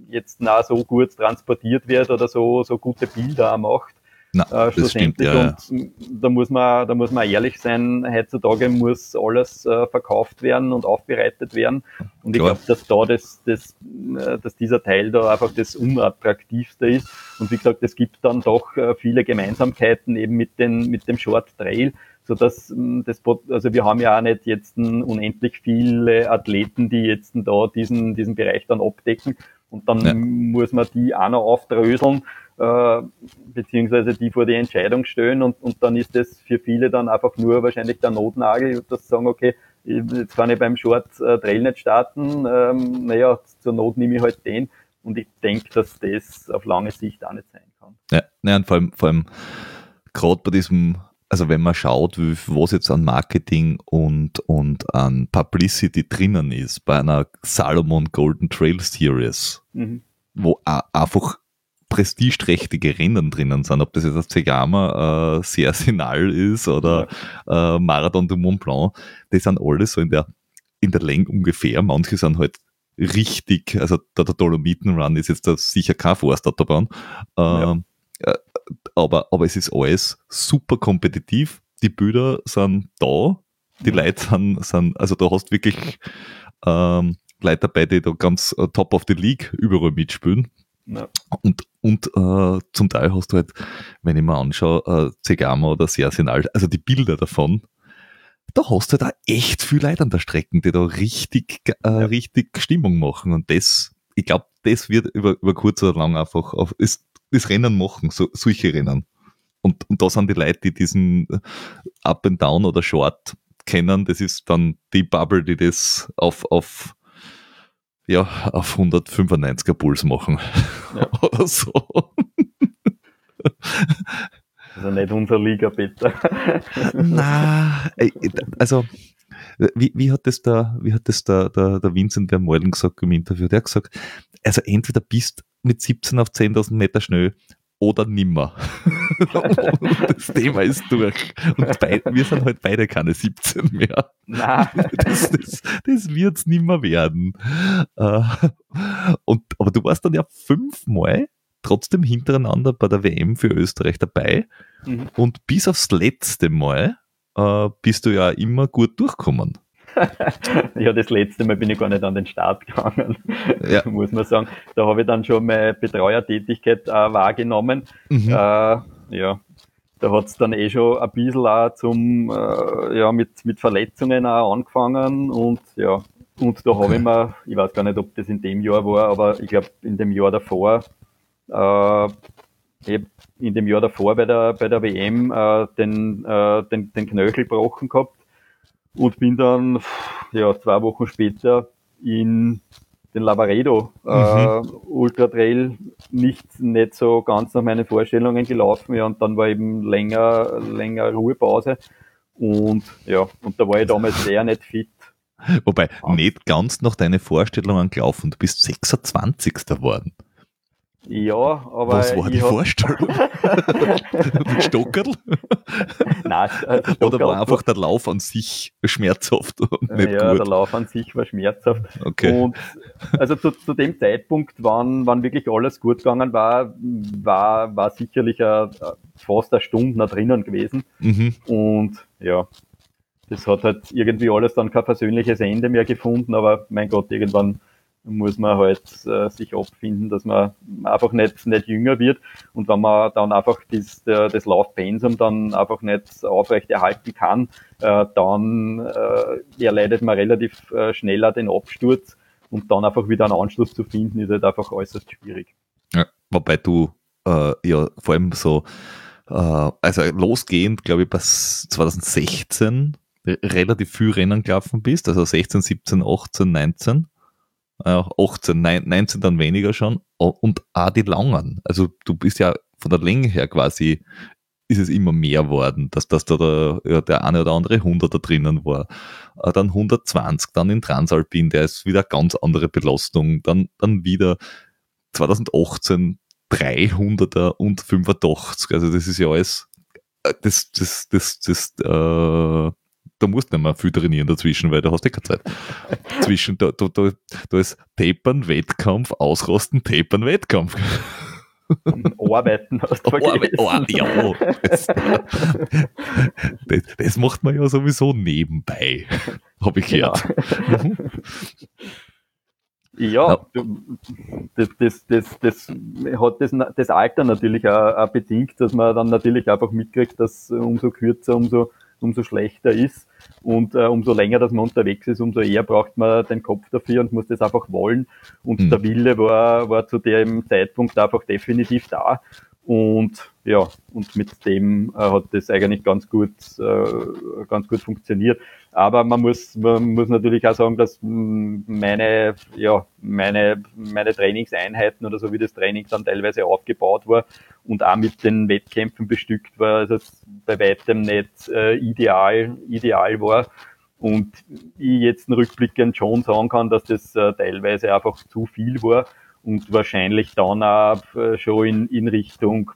jetzt na so gut transportiert wird oder so, so gute Bilder auch macht. Na, äh, schlussendlich. Stimmt, ja, und da muss man, da muss man ehrlich sein, heutzutage muss alles äh, verkauft werden und aufbereitet werden. Und ich glaube, dass da das, das, äh, dass dieser Teil da einfach das unattraktivste ist. Und wie gesagt, es gibt dann doch äh, viele Gemeinsamkeiten eben mit, den, mit dem Short Trail so dass das, also wir haben ja auch nicht jetzt unendlich viele Athleten, die jetzt da diesen, diesen Bereich dann abdecken und dann ja. muss man die auch noch aufdröseln äh, beziehungsweise die vor die Entscheidung stellen und, und dann ist das für viele dann einfach nur wahrscheinlich der Notnagel, dass sie sagen, okay, jetzt kann ich beim Short äh, Trail nicht starten, ähm, naja, zur Not nehme ich halt den und ich denke, dass das auf lange Sicht auch nicht sein kann. Ja, ja und vor allem, vor allem gerade bei diesem also wenn man schaut, was jetzt an Marketing und, und an Publicity drinnen ist bei einer Salomon Golden Trail Series, mhm. wo einfach prestigeträchtige Rennen drinnen sind, ob das jetzt das Zegama äh, Sersinal ist oder ja. äh, Marathon du Mont Blanc, die sind alle so in der, in der Länge ungefähr. Manche sind halt richtig, also der, der Dolomiten Run ist jetzt sicher kein Forstautobahn, äh, ja. Äh, aber, aber es ist alles super kompetitiv. Die Bilder sind da, die Leute sind, sind also da hast wirklich ähm, Leute dabei, die da ganz uh, top of the league überall mitspielen. Ja. Und, und äh, zum Teil hast du halt, wenn ich mir anschaue, äh, Zegama oder Sersinal, also die Bilder davon, da hast du da echt viel Leute an der Strecke, die da richtig, äh, richtig Stimmung machen. Und das, ich glaube, das wird über, über kurz oder lang einfach auf, ist, das Rennen machen, so, solche Rennen. Und, und da sind die Leute, die diesen Up and Down oder Short kennen, das ist dann die Bubble, die das auf, auf ja, auf 195er Puls machen. Ja. Oder <laughs> so. Also nicht unser Liga, bitte. Na, also wie, wie hat das da, wie hat das da, der, der Vincent Vermeulen gesagt im Interview? Der hat gesagt, also entweder bist mit 17 auf 10.000 Meter schnell oder nimmer. <laughs> das Thema ist durch. Und beid, wir sind halt beide keine 17 mehr. Nein. Das, das, das wird es nimmer werden. Äh, und, aber du warst dann ja fünfmal trotzdem hintereinander bei der WM für Österreich dabei. Mhm. Und bis aufs letzte Mal äh, bist du ja immer gut durchgekommen. <laughs> ja, das letzte Mal bin ich gar nicht an den Start gegangen, ja. <laughs> muss man sagen. Da habe ich dann schon meine Betreuertätigkeit äh, wahrgenommen. Mhm. Äh, ja, da hat es dann eh schon ein bisschen auch zum, äh, ja, mit, mit Verletzungen auch angefangen und ja, und da habe ich mir, ich weiß gar nicht, ob das in dem Jahr war, aber ich glaube in dem Jahr davor, äh, in dem Jahr davor bei der, bei der WM äh, den, äh, den, den Knöchel gebrochen gehabt und bin dann ja, zwei Wochen später in den Lavaredo äh, mhm. Ultra Trail nicht, nicht so ganz nach meinen Vorstellungen gelaufen. Ja, und dann war eben länger, länger Ruhepause. Und ja, und da war ich damals sehr nicht fit. Wobei, nicht ganz nach deinen Vorstellungen gelaufen. Du bist 26. geworden. Ja, aber. Was war die Vorstellung? <laughs> Mit Stockerl? Nein, also Oder war einfach der Lauf an sich schmerzhaft? Und nicht ja, gut? der Lauf an sich war schmerzhaft. Okay. Und also zu, zu dem Zeitpunkt, wann, wann wirklich alles gut gegangen war, war, war sicherlich a, fast eine Stunde noch drinnen gewesen. Mhm. Und ja, das hat halt irgendwie alles dann kein persönliches Ende mehr gefunden, aber mein Gott, irgendwann muss man halt äh, sich abfinden, dass man einfach nicht, nicht jünger wird. Und wenn man dann einfach das, das Laufpensum dann einfach nicht aufrecht erhalten kann, äh, dann äh, erleidet man relativ äh, schneller den Absturz und dann einfach wieder einen Anschluss zu finden, ist halt einfach äußerst schwierig. Ja, wobei du äh, ja vor allem so, äh, also losgehend, glaube ich, bis 2016 relativ viel Rennen gelaufen bist, also 16, 17, 18, 19 äh, 18, 19 dann weniger schon und auch die langen. Also du bist ja von der Länge her quasi ist es immer mehr worden, dass, dass da der, der eine oder andere 100 da drinnen war. Äh, dann 120, dann in Transalpin, der ist wieder ganz andere Belastung. Dann, dann wieder 2018 300er und 85. Also das ist ja alles, äh, das, das, das, das, äh, da musst du nicht mehr viel trainieren dazwischen, weil da hast du eh keine Zeit. <laughs> Zwischen, da, da, da, da ist Tapern, Wettkampf, Ausrosten, Tapern, Wettkampf. Arbeiten hast du vergessen. Oh, ja, das, das, das, macht man ja sowieso nebenbei, habe ich Genau. gehört. Mhm. Ja, das, das, das, das hat das, das Alter natürlich auch, auch bedingt, dass man dann natürlich einfach mitkriegt, dass umso kürzer, umso, umso schlechter ist und äh, umso länger, dass man unterwegs ist, umso eher braucht man den Kopf dafür und muss das einfach wollen. Und Mhm. der Wille war, war zu dem Zeitpunkt einfach definitiv da. Und ja, und mit dem äh, hat das eigentlich ganz gut, äh, ganz gut funktioniert. Aber man muss, man muss natürlich auch sagen, dass mh, meine, ja, meine, meine Trainingseinheiten oder so wie das Training dann teilweise aufgebaut war und auch mit den Wettkämpfen bestückt war, also bei weitem nicht äh, ideal, ideal war. Und ich jetzt rückblickend schon sagen kann, dass das äh, teilweise einfach zu viel war und wahrscheinlich dann auch äh, schon in, in Richtung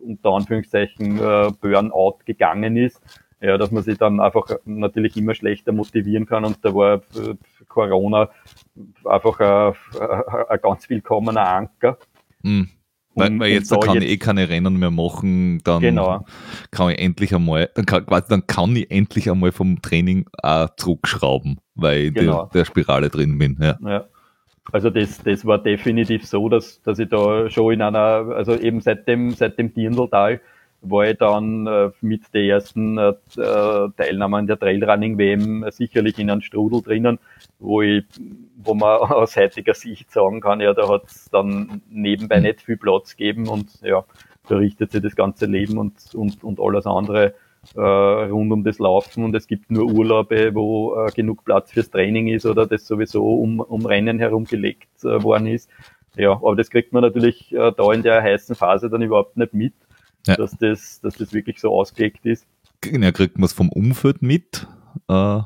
unter Anführungszeichen äh, Burnout gegangen ist. Ja, dass man sich dann einfach natürlich immer schlechter motivieren kann und da war äh, Corona einfach ein, ganz willkommener Anker. Mhm. Weil, weil jetzt da kann jetzt- ich eh keine Rennen mehr machen, dann Genau. kann ich endlich einmal, dann kann, dann kann ich endlich einmal vom Training auch zurückschrauben, weil ich in Genau. der, der Spirale drin bin. Ja. Ja. Also das, das war definitiv so, dass, dass ich da schon in einer, also eben seit dem, seit dem Dirndltal war ich dann äh, mit der ersten äh, Teilnahme an der Trailrunning WM sicherlich in einem Strudel drinnen, wo ich, wo man <laughs> aus heutiger Sicht sagen kann, ja, da hat es dann nebenbei nicht viel Platz gegeben und ja, da richtet sich das ganze Leben und, und, und alles andere äh, rund um das Laufen und es gibt nur Urlaube, wo äh, genug Platz fürs Training ist oder das sowieso um, um Rennen herum gelegt äh, worden ist. Ja, aber das kriegt man natürlich äh, da in der heißen Phase dann überhaupt nicht mit, Ja. dass, das, dass das wirklich so ausgelegt ist. Ja, kriegt man es vom Umfeld mit. Äh,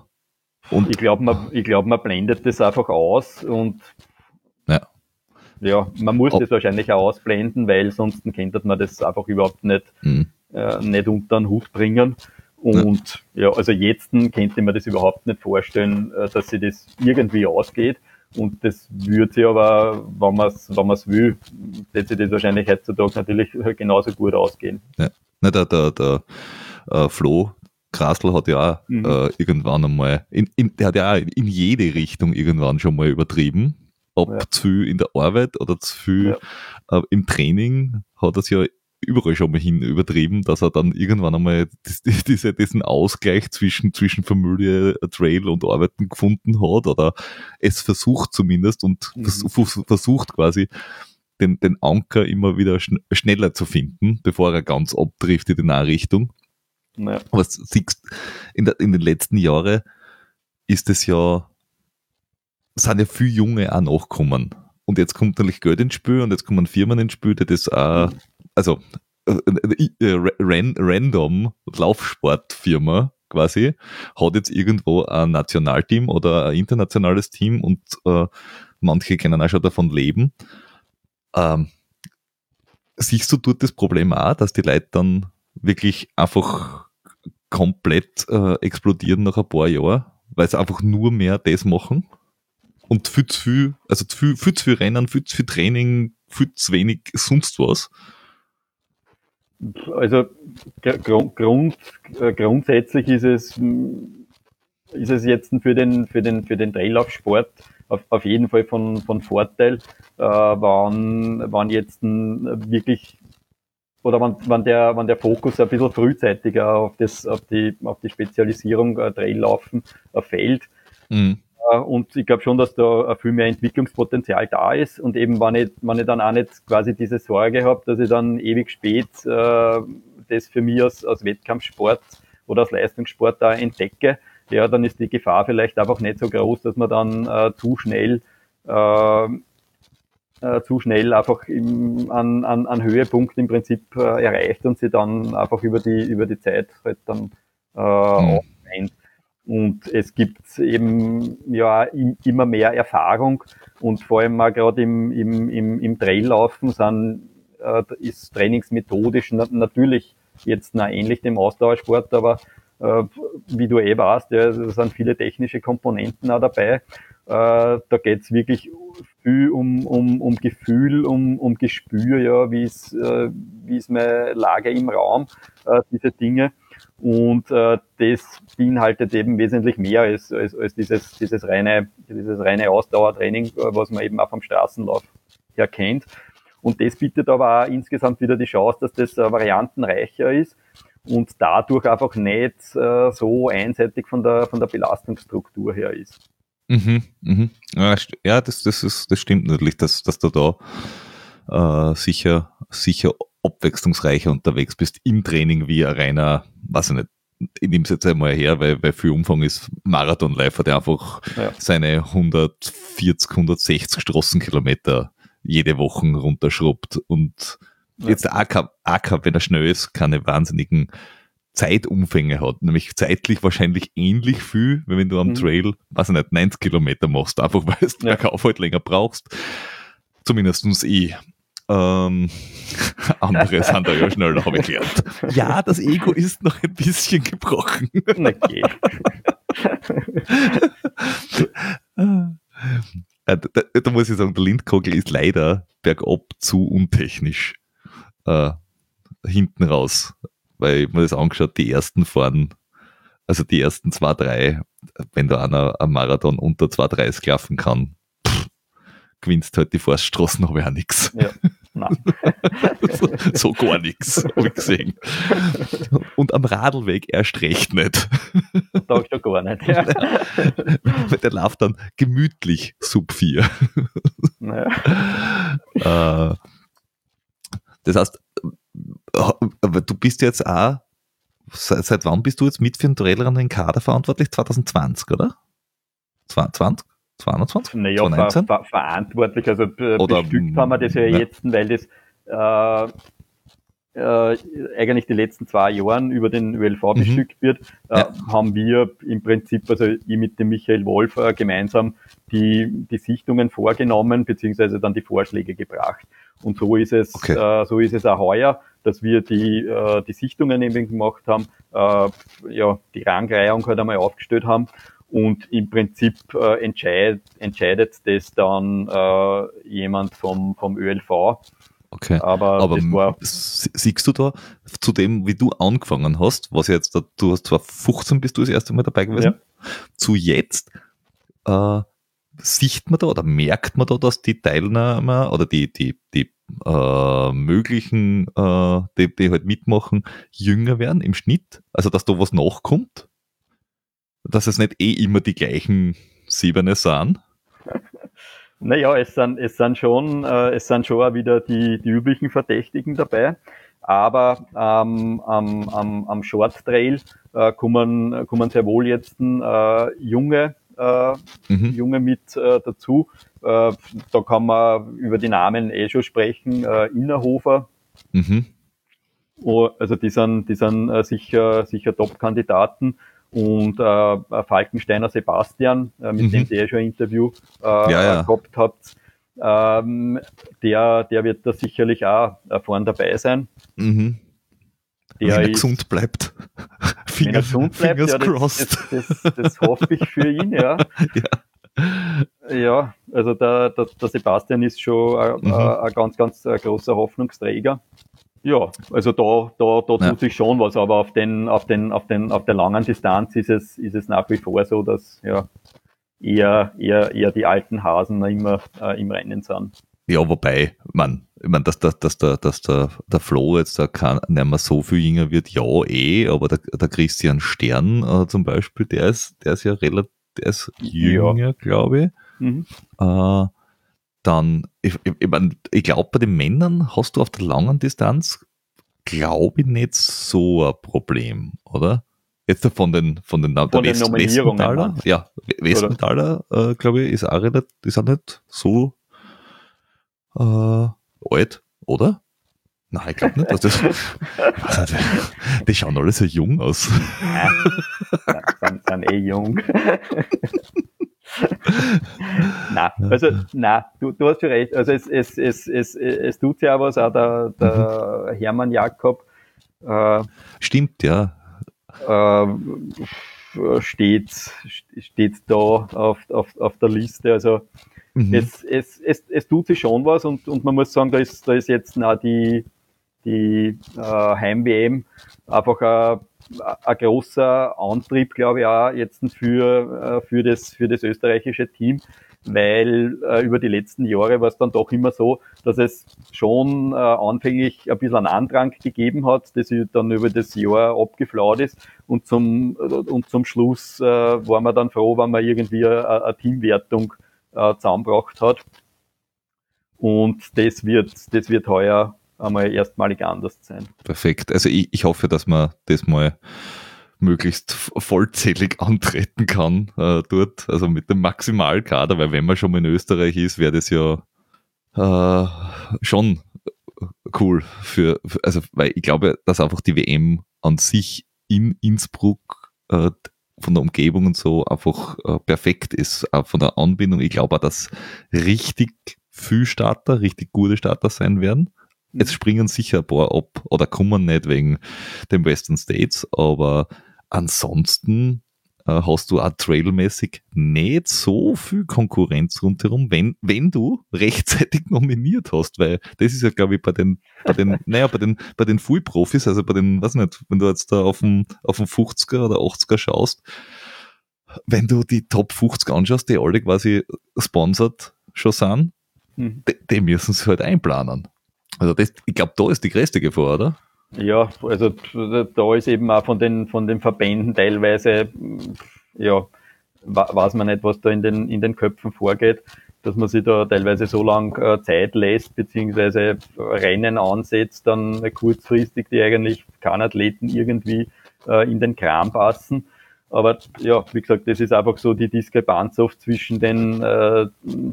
und Ich glaube, man, ich glaub, man blendet das einfach aus und Ja. ja, man muss Ob- das wahrscheinlich auch ausblenden, weil sonst könnte man das einfach überhaupt nicht mh, äh, nicht unter den Hut bringen. Und ja, also jetzt könnte man das überhaupt nicht vorstellen, äh, dass sich das irgendwie ausgeht. Und das würde sich aber, wenn man es wenn man's will, wird sich das wahrscheinlich heutzutage natürlich genauso gut ausgehen. na, der, der, der äh, Flo Krasl hat ja auch Mhm. äh, irgendwann einmal, in, in, der hat ja auch in jede Richtung irgendwann schon mal übertrieben. Ob Ja. zu viel in der Arbeit oder zu viel äh, im Training, hat er es ja überall schon mal hin übertrieben, dass er dann irgendwann einmal <laughs> diese, diesen Ausgleich zwischen, zwischen Familie, Trail und Arbeiten gefunden hat oder es versucht zumindest und Mhm. vers vers- versucht quasi den, den Anker immer wieder schn schneller zu finden, bevor er ganz abdriftet in eine Richtung. Ja, Aber siehst, in, der, in den letzten Jahren ist es ja, sind ja viele Junge auch nachgekommen. Und jetzt kommt natürlich Geld ins Spiel und jetzt kommen Firmen ins Spiel, die das auch, also äh, äh, äh, ran, random Laufsportfirma quasi hat jetzt irgendwo ein Nationalteam oder ein internationales Team und äh, manche können auch schon davon leben. Ähm, siehst du dort das Problem auch, dass die Leute dann wirklich einfach komplett äh, explodieren nach ein paar Jahren, weil sie einfach nur mehr das machen und viel zu viel, also viel, viel zu viel Rennen, viel zu viel Training, viel zu wenig sonst was. Also gr- Grund, äh, grundsätzlich ist es, mh, ist es jetzt für den, für den, für den Traillaufsport auf, auf jeden Fall von, von Vorteil, äh, wann, wann jetzt wirklich oder wann, wann, der, wann der Fokus ein bisschen frühzeitiger auf, das, auf, die, auf die Spezialisierung äh, Traillaufen äh, fällt. Mhm. Äh, Und ich glaube schon, dass da äh, viel mehr Entwicklungspotenzial da ist. Und eben, wenn ich, wenn ich dann auch nicht quasi diese Sorge habe, dass ich dann ewig spät äh, das für mich als, als Wettkampfsport oder als Leistungssport da entdecke, ja, dann ist die Gefahr vielleicht einfach nicht so groß, dass man dann äh, zu schnell äh, äh, zu schnell einfach im, an, an, an Höhepunkt im Prinzip äh, erreicht und sie dann einfach über die über die Zeit halt dann äh, Mhm. Und es gibt eben ja im- immer mehr Erfahrung und vor allem auch gerade im, im, im, im Traillaufen sind, äh, ist trainingsmethodisch na, natürlich jetzt na, ähnlich dem Ausdauersport, aber äh, wie du eh weißt, ja, es sind viele technische Komponenten auch dabei. Äh, da geht's wirklich viel um, um, um Gefühl, um, um Gespür, ja, wie ist, äh, wie ist meine Lage im Raum, äh, diese Dinge. Und äh, das beinhaltet eben wesentlich mehr als, als, als dieses, dieses, reine, dieses reine Ausdauertraining, äh, was man eben auch vom Straßenlauf her kennt. Und das bietet aber auch insgesamt wieder die Chance, dass das äh, variantenreicher ist und dadurch einfach nicht äh, so einseitig von der, von der Belastungsstruktur her ist. Mhm, mhm. Ja, das, das, ist, das stimmt natürlich, dass, dass du da äh, sicher, sicher abwechslungsreicher unterwegs bist im Training wie ein reiner, weiß ich nicht, ich nehme es jetzt einmal her, weil, weil viel Umfang ist Marathonläufer, der einfach ja. seine 140, 160 Straßenkilometer jede Woche runterschrubbt und ja. jetzt der AK, AK, wenn er schnell ist, keine wahnsinnigen Zeitumfänge hat, nämlich zeitlich wahrscheinlich ähnlich viel, wie wenn du am mhm. Trail, weiß ich nicht, 90 Kilometer machst, einfach weil du ja. bergauf halt länger brauchst. Zumindestens ich. Ähm, <laughs> andere sind da ja habe ich gelernt. Ja, das Ego ist noch ein bisschen gebrochen. Okay. da, <laughs> da, da, muss ich sagen, der Lindkogel ist leider bergab zu untechnisch. Äh, hinten raus weil ich mir das angeschaut, die ersten fahren, also die ersten zwei, drei, wenn da einer am Marathon unter 2,30 laufen kann, pff, gewinnst halt die Forststraßen, habe ich auch nichts. Ja. So, <laughs> so, gar nichts, habe ich gesehen. Und am Radlweg erst recht nicht. Da schon gar nicht. Ja. Der läuft dann gemütlich sub 4. Ja. Äh, das heißt, aber du bist jetzt auch, seit, wann bist du jetzt mit für den Trailrun in Kader verantwortlich? 2020, oder? 20? 22? Naja, 2019? Ver, ver, verantwortlich, also Oder, bestückt haben wir das ja, ja. jetzt, weil das äh, äh, eigentlich die letzten zwei Jahren über den ÖLV mhm. bestückt wird, äh, ja. haben wir im Prinzip, also ich mit dem Michael Wolf äh, gemeinsam die, die Sichtungen vorgenommen, beziehungsweise dann die Vorschläge gebracht. Und so ist es, okay. äh, so ist es auch heuer, dass wir die, äh, die Sichtungen eben gemacht haben, äh, ja, die Rangreihung halt einmal aufgestellt haben. Und im Prinzip äh, entscheid, entscheidet das dann äh, jemand vom, vom ÖLV. Okay. Aber, Aber war, siehst du da zu dem, wie du angefangen hast, was jetzt, du hast zwar 15 bist du das erste Mal dabei gewesen, ja. zu jetzt, äh, sieht man da oder merkt man da, dass die Teilnehmer oder die, die, die äh, möglichen, äh, die, die halt mitmachen, jünger werden im Schnitt? Also, dass da was nachkommt? Dass es nicht eh immer die gleichen Siebene sind? <laughs> Naja, es sind, es sind schon, äh, es sind schon auch wieder die, die üblichen Verdächtigen dabei. Aber ähm, am, am, am Short Trail äh, kommen, kommen sehr wohl jetzt äh, junge äh, mhm. Junge mit äh, dazu. Äh, da kann man über die Namen eh schon sprechen. Äh, Innerhofer. Mhm. Oh, also die sind, die sind äh, sicher, sicher Top-Kandidaten. Und äh, Falkensteiner Sebastian, äh, mit mhm. dem ihr eh schon ein Interview äh, ja, ja. gehabt habt, ähm, der, der wird da sicherlich auch äh, vorne dabei sein. Mhm. Der wenn er ist, gesund bleibt. <laughs> Finger, er gesund bleibt, ja, das, das, das, das, hoffe ich für ihn, ja. <laughs> ja. Ja, also der, der, der Sebastian ist schon ein, mhm. ein ganz, ganz ein großer Hoffnungsträger. Ja, also da, da, da ja. tut sich schon was, aber auf den, auf den, auf den, auf der langen Distanz ist es, ist es nach wie vor so, dass ja eher, eher, eher die alten Hasen immer äh, im Rennen sind. Ja, wobei, man, ich meine, dass, dass, dass, der, dass der, der Flo jetzt da kann, nicht mehr so viel jünger wird, ja, eh, aber der, der Christian Stern äh, zum Beispiel, der ist, der ist ja relativ, der ist jünger, ja. glaube ich. Mhm. Äh, dann, ich, ich, ich, mein, ich glaube, bei den Männern hast du auf der langen Distanz, glaube ich, nicht so ein Problem, oder? Jetzt von den, von den, von der West, Westmentaler, ja, Westmentaler, äh, glaube ich, ist auch, relativ, ist auch nicht so äh, alt, oder? Nein, ich glaube nicht, dass das. <laughs> die, schauen alle so jung aus. Ja, sind, sind eh jung. <laughs> na, also, na, du, du hast schon recht. Also, es, es, es, es, es tut ja was, auch der, der mhm. Hermann Jakob. Äh, Stimmt, ja. äh, steht, steht da auf, auf, auf der Liste. Also mhm. es, es, es, es tut sich schon was und, und man muss sagen, da ist, da ist jetzt na die, die äh, Heim-WM einfach ein, ein großer Antrieb, glaube ich, auch jetzt für, äh, für, das, für das österreichische Team, weil äh, über die letzten Jahre war es dann doch immer so, dass es schon äh, anfänglich ein bisschen einen Andrang gegeben hat, das dann über das Jahr abgeflaut ist und zum, und zum Schluss äh, waren wir dann froh, wenn man irgendwie eine, eine Teamwertung äh, zusammengebracht hat. Und das wird, das wird heuer einmal erstmalig anders sein. Perfekt. Also ich, ich hoffe, dass man das mal möglichst vollzählig <laughs> antreten kann äh, dort, also mit dem Maximalkader, weil wenn man schon mal in Österreich ist, wäre das ja äh, schon cool für, also weil ich glaube, dass einfach die WM an sich in Innsbruck äh, von der Umgebung und so einfach äh, perfekt ist, auch von der Anbindung. Ich glaube auch, dass richtig viel Starter, richtig gute Starter sein werden. Jetzt springen sicher ein paar ab oder kommen nicht wegen den Western States, aber ansonsten äh, hast du auch trailmäßig nicht so viel Konkurrenz rundherum, wenn, wenn du <laughs> rechtzeitig nominiert hast, weil das ist ja, glaube ich, bei den, bei den, <laughs> naja, bei den, bei den Full-Profis, also bei den, weiß nicht, wenn du jetzt da auf dem, auf dem 50er oder 80er schaust, wenn du die Top 50 anschaust, die alle quasi sponsored schon sind, mhm. die, die müssen sie halt einplanen. Also das, ich glaube, da ist die größte Gefahr, oder? Ja, also da ist eben auch von den, von den Verbänden teilweise, ja, weiß man nicht, was da in den, in den Köpfen vorgeht, dass man sich da teilweise so lang äh, Zeit lässt, beziehungsweise Rennen ansetzt, dann kurzfristig, die eigentlich keinen Athleten irgendwie äh, in den Kram passen. Aber ja, wie gesagt, das ist einfach so die Diskrepanz oft zwischen den, äh,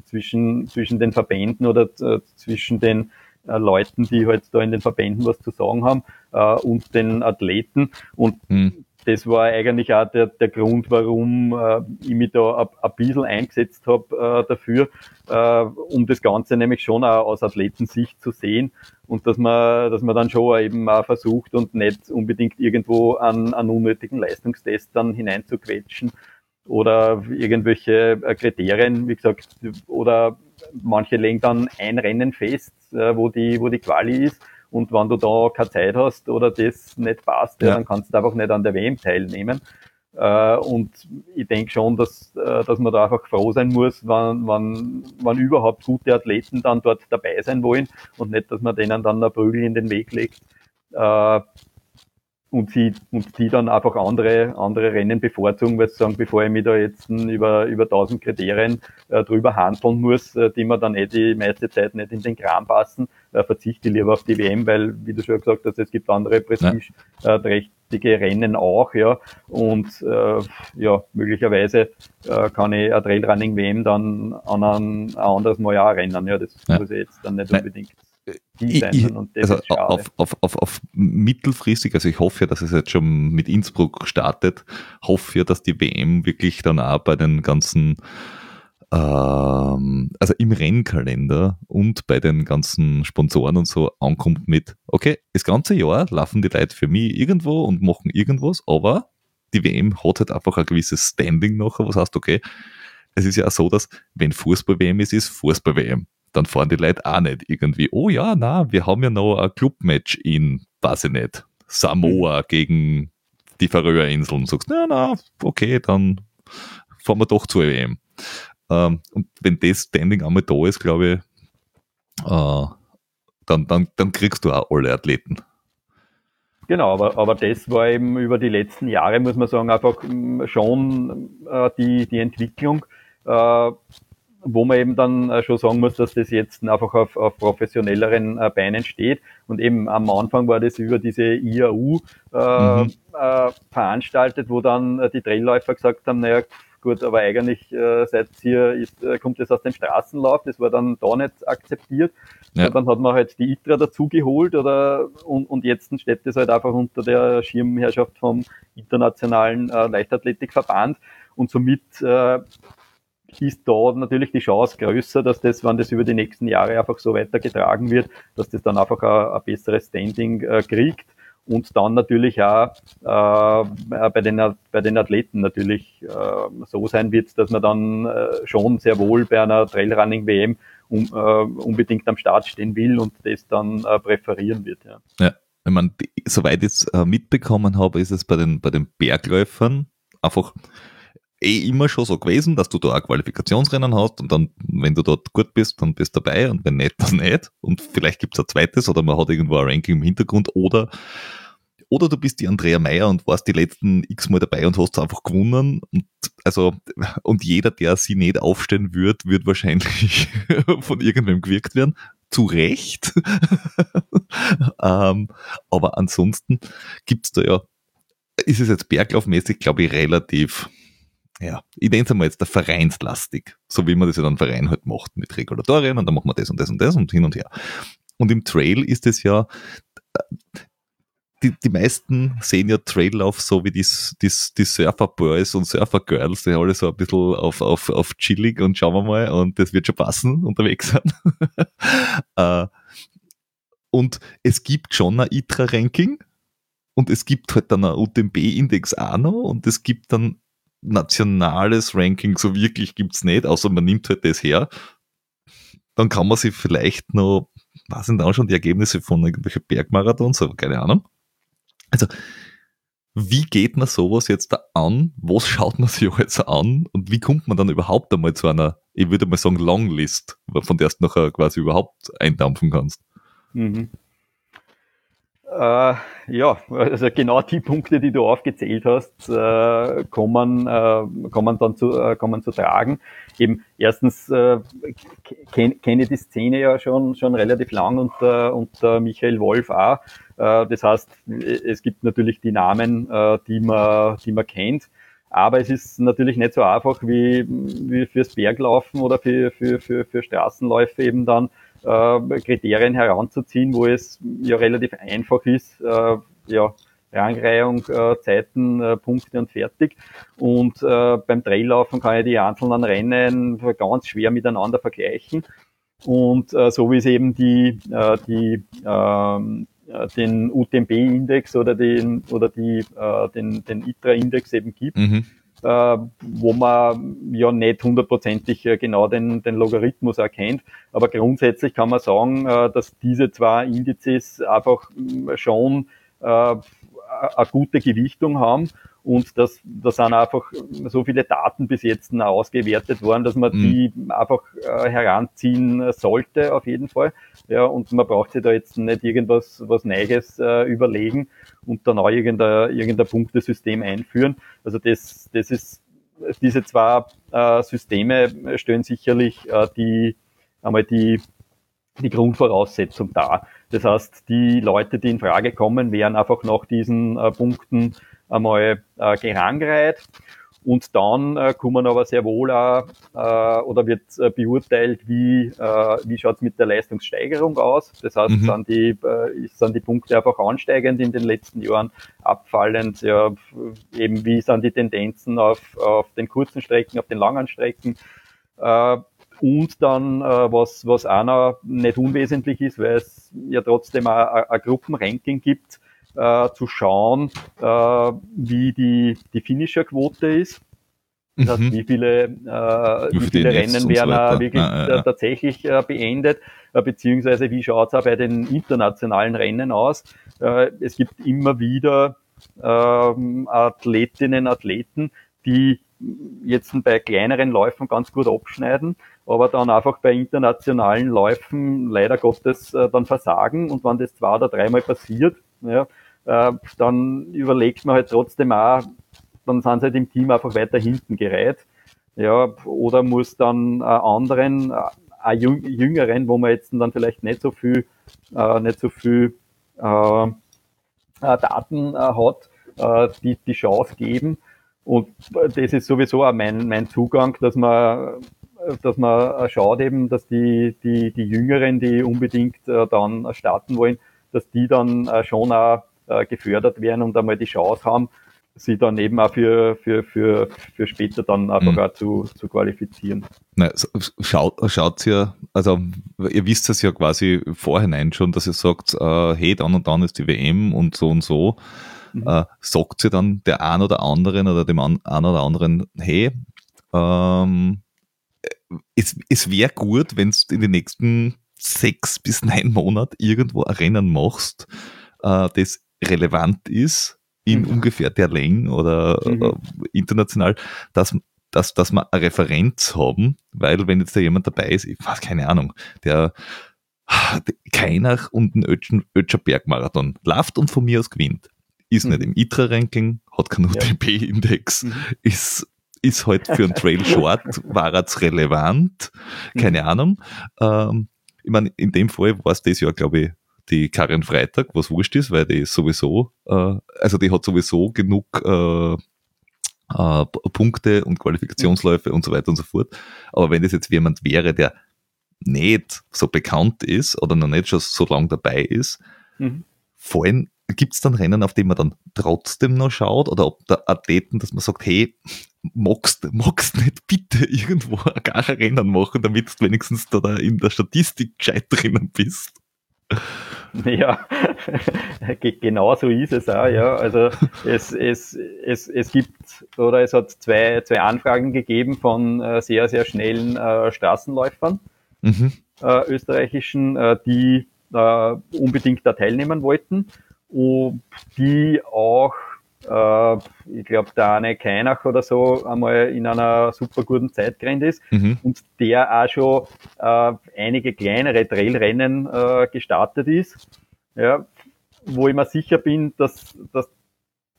zwischen, zwischen den Verbänden oder äh, zwischen den Leuten, die halt da in den Verbänden was zu sagen haben äh, und den Athleten. Und mhm. das war eigentlich auch der, der Grund, warum äh, ich mich da ein bisschen eingesetzt habe äh, dafür, äh, um das Ganze nämlich schon auch aus Athletensicht zu sehen und dass man, dass man dann schon eben auch versucht und nicht unbedingt irgendwo an, an unnötigen Leistungstest dann hineinzuquetschen oder irgendwelche äh, Kriterien, wie gesagt, oder manche legen dann ein Rennen fest, äh, wo die, wo die Quali ist. Und wenn du da keine Zeit hast oder das nicht passt, ja. dann kannst du einfach nicht an der WM teilnehmen. Äh, und ich denke schon, dass, äh, dass man da einfach froh sein muss, wenn, wenn, wenn überhaupt gute Athleten dann dort dabei sein wollen und nicht, dass man denen dann eine Prügel in den Weg legt. Äh, und sie und die dann einfach andere andere Rennen bevorzugen, weil sie sagen, bevor ich mich da jetzt über über 1000 Kriterien äh, drüber handeln muss, äh, die mir dann eh die meiste Zeit nicht in den Kram passen, äh, verzichte ich lieber auf die WM, weil wie du schon gesagt hast, es gibt andere prestigeträchtige äh, Rennen auch, ja. Und äh, ja möglicherweise äh, kann ich ein Trailrunning WM dann an ein, ein anderes Mal auch rennen, ja. Das ja. muss ich jetzt dann nicht unbedingt ich, ich, also auf, auf, auf, auf mittelfristig, also ich hoffe ja, dass es jetzt schon mit Innsbruck startet, hoffe ja, dass die WM wirklich dann auch bei den ganzen, ähm, also im Rennkalender und bei den ganzen Sponsoren und so ankommt mit, okay, das ganze Jahr laufen die Leute für mich irgendwo und machen irgendwas, aber die WM hat halt einfach ein gewisses Standing nachher, was heißt, okay, es ist ja auch so, dass wenn Fußball-WM ist, ist Fußball-WM dann fahren die Leute auch nicht irgendwie, oh ja, na, wir haben ja noch ein Clubmatch in, weiß ich nicht, Samoa gegen die Färöerinseln. Sagst, na, na, okay, dann fahren wir doch zur EM. Ähm, und wenn das Standing einmal da ist, glaube ich, äh, dann, dann, dann kriegst du auch alle Athleten. Genau, aber, aber das war eben über die letzten Jahre, muss man sagen, einfach mm, schon äh, die, die Entwicklung. Äh, wo man eben dann äh, schon sagen muss, dass das jetzt einfach auf, auf professionelleren äh, Beinen steht. Und eben am Anfang war das über diese IAU äh, mhm. äh, veranstaltet, wo dann äh, die Trailläufer gesagt haben, naja, gut, aber eigentlich äh, seit hier ist, äh, kommt es aus dem Straßenlauf, das war dann da nicht akzeptiert. Ja. Und dann hat man halt die ITRA dazugeholt oder und, und jetzt steht das halt einfach unter der Schirmherrschaft vom Internationalen äh, Leichtathletikverband und somit äh, ist da natürlich die Chance größer, dass das, wenn das über die nächsten Jahre einfach so weitergetragen wird, dass das dann einfach ein, besseres Standing äh, kriegt. und dann natürlich auch äh, bei, den, bei den Athleten natürlich äh, so sein wird, dass man dann äh, schon sehr wohl bei einer Trailrunning-WM um, äh, unbedingt am Start stehen will und das dann äh, präferieren wird. Ja. ja. Wenn man, soweit ich es äh, mitbekommen habe, ist es bei den, bei den Bergläufern einfach eh immer schon so gewesen, dass du da ein Qualifikationsrennen hast und dann, wenn du dort gut bist, dann bist du dabei und wenn nicht, dann nicht. Und vielleicht gibt es ein zweites oder man hat irgendwo ein Ranking im Hintergrund oder oder du bist die Andrea Meyer und warst die letzten x-mal dabei und hast einfach gewonnen. Und, also, und jeder, der sie nicht aufstellen wird, wird wahrscheinlich <laughs> von irgendwem gewirkt werden. Zu Recht. <laughs> ähm, aber ansonsten gibt's da ja, ist es jetzt berglaufmäßig, glaube ich, relativ ja, ich nenne es einmal jetzt der vereinslastig, so wie man das ja dann Verein halt macht mit Regulatorien und dann machen wir das und das und das und hin und her. Und im Trail ist es ja, die, die meisten sehen ja Traillauf so wie die, die, die Surfer-Boys und Surfer-Girls, die alle so ein bisschen auf, auf, auf chillig und schauen wir mal und das wird schon passen, unterwegs sein. <laughs> Äh, und es gibt schon ein ITRA-Ranking und es gibt halt dann ein UTMB-Index auch noch und es gibt dann nationales Ranking so wirklich gibt's nicht, außer man nimmt halt das her. Dann kann man sich vielleicht noch, was sind da schon die Ergebnisse von irgendwelchen Bergmarathons, aber keine Ahnung. Also, wie geht man sowas jetzt da an? Was schaut man sich jetzt an? Und wie kommt man dann überhaupt einmal zu einer, ich würde mal sagen, Longlist, von der du nachher quasi überhaupt eindampfen kannst? Mhm. Äh, ja, also genau die Punkte, die du aufgezählt hast, äh, kommen, äh, kommen dann zu, äh, kommen zu tragen. Eben erstens äh, kenne ich die Szene ja schon, schon relativ lang und, äh, und Michael Wolf auch. Das heißt, es gibt natürlich die Namen, die, man, die man kennt. Aber es ist natürlich nicht so einfach wie, wie fürs Berglaufen oder für, für, für, für Straßenläufe eben dann äh, Kriterien heranzuziehen, wo es ja relativ einfach ist, äh, ja, Rangreihung, äh, Zeiten, äh, Punkte und fertig. Und äh, beim Traillaufen kann ich die einzelnen Rennen ganz schwer miteinander vergleichen. Und äh, so wie es eben die, äh, die ähm, äh, den UTMB-Index oder den oder die äh, den, den ITRA-Index eben gibt, mhm wo man ja nicht hundertprozentig äh, genau den, den Logarithmus erkennt. Aber grundsätzlich kann man sagen, äh, dass diese zwei Indizes einfach mm, schon äh, eine gute Gewichtung haben und das, da sind einfach so viele Daten bis jetzt ausgewertet worden, dass man mhm. die einfach äh, heranziehen sollte, auf jeden Fall. Ja, und man braucht sich da jetzt nicht irgendwas was Neues äh, überlegen und dann auch irgendein, irgendein Punktesystem einführen. Also das, das ist, diese zwei äh, Systeme stellen sicherlich äh, die, einmal die, die Grundvoraussetzung dar. Das heißt, die Leute, die in Frage kommen, werden einfach nach diesen äh, Punkten einmal äh, gerangreiht und dann äh, kommen aber sehr wohl auch, äh, oder wird äh, beurteilt, wie, äh, wie schaut's mit der Leistungssteigerung aus. Das heißt, mhm. sind, die, äh, sind die Punkte einfach ansteigend in den letzten Jahren, abfallend, ja, eben wie sind die Tendenzen auf, auf den kurzen Strecken, auf den langen Strecken. Äh, und dann, äh, was, was auch noch nicht unwesentlich ist, weil es ja trotzdem ein Gruppenranking gibt, äh, zu schauen, äh, wie die, die Finisher-Quote ist. Das heißt, mhm. wie viele, äh, wie, wie viele Rennen werden so wirklich ah, ja, ja. tatsächlich äh, beendet, äh, beziehungsweise wie schaut es auch bei den internationalen Rennen aus. Äh, es gibt immer wieder ähm, Athletinnen, Athleten, die jetzt bei kleineren Läufen ganz gut abschneiden, aber dann einfach bei internationalen Läufen leider Gottes äh, dann versagen und wenn das zwei oder dreimal passiert, ja, äh, dann überlegt man halt trotzdem auch, dann sind sie halt im Team einfach weiter hinten gereiht. Ja, oder muss dann anderen, äh, jüngeren, wo man jetzt dann vielleicht nicht so viel, äh, nicht so viel äh, Daten hat, die, die Chance geben. Und das ist sowieso auch mein, mein Zugang, dass man dass man schaut eben, dass die, die, die Jüngeren, die unbedingt dann starten wollen, dass die dann schon auch äh, gefördert werden und einmal die Chance haben, sie dann eben auch für, für, für, für später dann einfach Mhm. auch zu, zu qualifizieren. Schaut, schaut ihr, also ihr wisst es ja quasi vorhinein schon, dass ihr sagt, äh, hey, dann und dann ist die WM und so und so. Mhm. Äh, sagt ihr dann der ein oder anderen oder dem einen oder anderen, hey, ähm, es, es wäre gut, wenn du in den nächsten sechs bis neun Monaten irgendwo ein Rennen machst, äh, das relevant ist in Mhm. ungefähr der Länge oder Mhm. äh, international, dass, dass, dass wir eine Referenz haben, weil wenn jetzt da jemand dabei ist, ich weiß keine Ahnung, der keiner und ein Ötscher Bergmarathon läuft und von mir aus gewinnt. Ist Mhm. nicht im ITRA-Ranking, hat keinen Ja. UTP-Index, Mhm. ist, ist halt für einen Trail Short, <laughs> war jetzt relevant, keine Ahnung. Ähm, ich meine, in dem Fall war es das Jahr, glaube ich, die Karin Freitag, was wurscht ist, weil die ist sowieso, äh, also die hat sowieso genug äh, äh, Punkte und Qualifikationsläufe und so weiter und so fort. Aber wenn das jetzt jemand wäre, der nicht so bekannt ist oder noch nicht schon so lange dabei ist, Mhm. fallen, gibt es dann Rennen, auf die man dann trotzdem noch schaut oder ob der Athleten, dass man sagt, hey, magst, magst nicht bitte irgendwo <laughs> ein Rennen machen, damit du wenigstens da, da in der Statistik gescheit drinnen bist. <laughs> Ja, <laughs> ge- genau so ist es auch, ja. Also es, es, es, es gibt oder es hat zwei, zwei Anfragen gegeben von äh, sehr, sehr schnellen äh, Straßenläufern, Mhm. äh, österreichischen, äh, die äh, unbedingt da teilnehmen wollten und die auch, äh, ich glaube, der eine Keinach oder so einmal in einer super guten Zeit gerannt ist Mhm. und der auch schon äh, einige kleinere Trailrennen äh, gestartet ist, ja, wo ich mir sicher bin, dass, dass,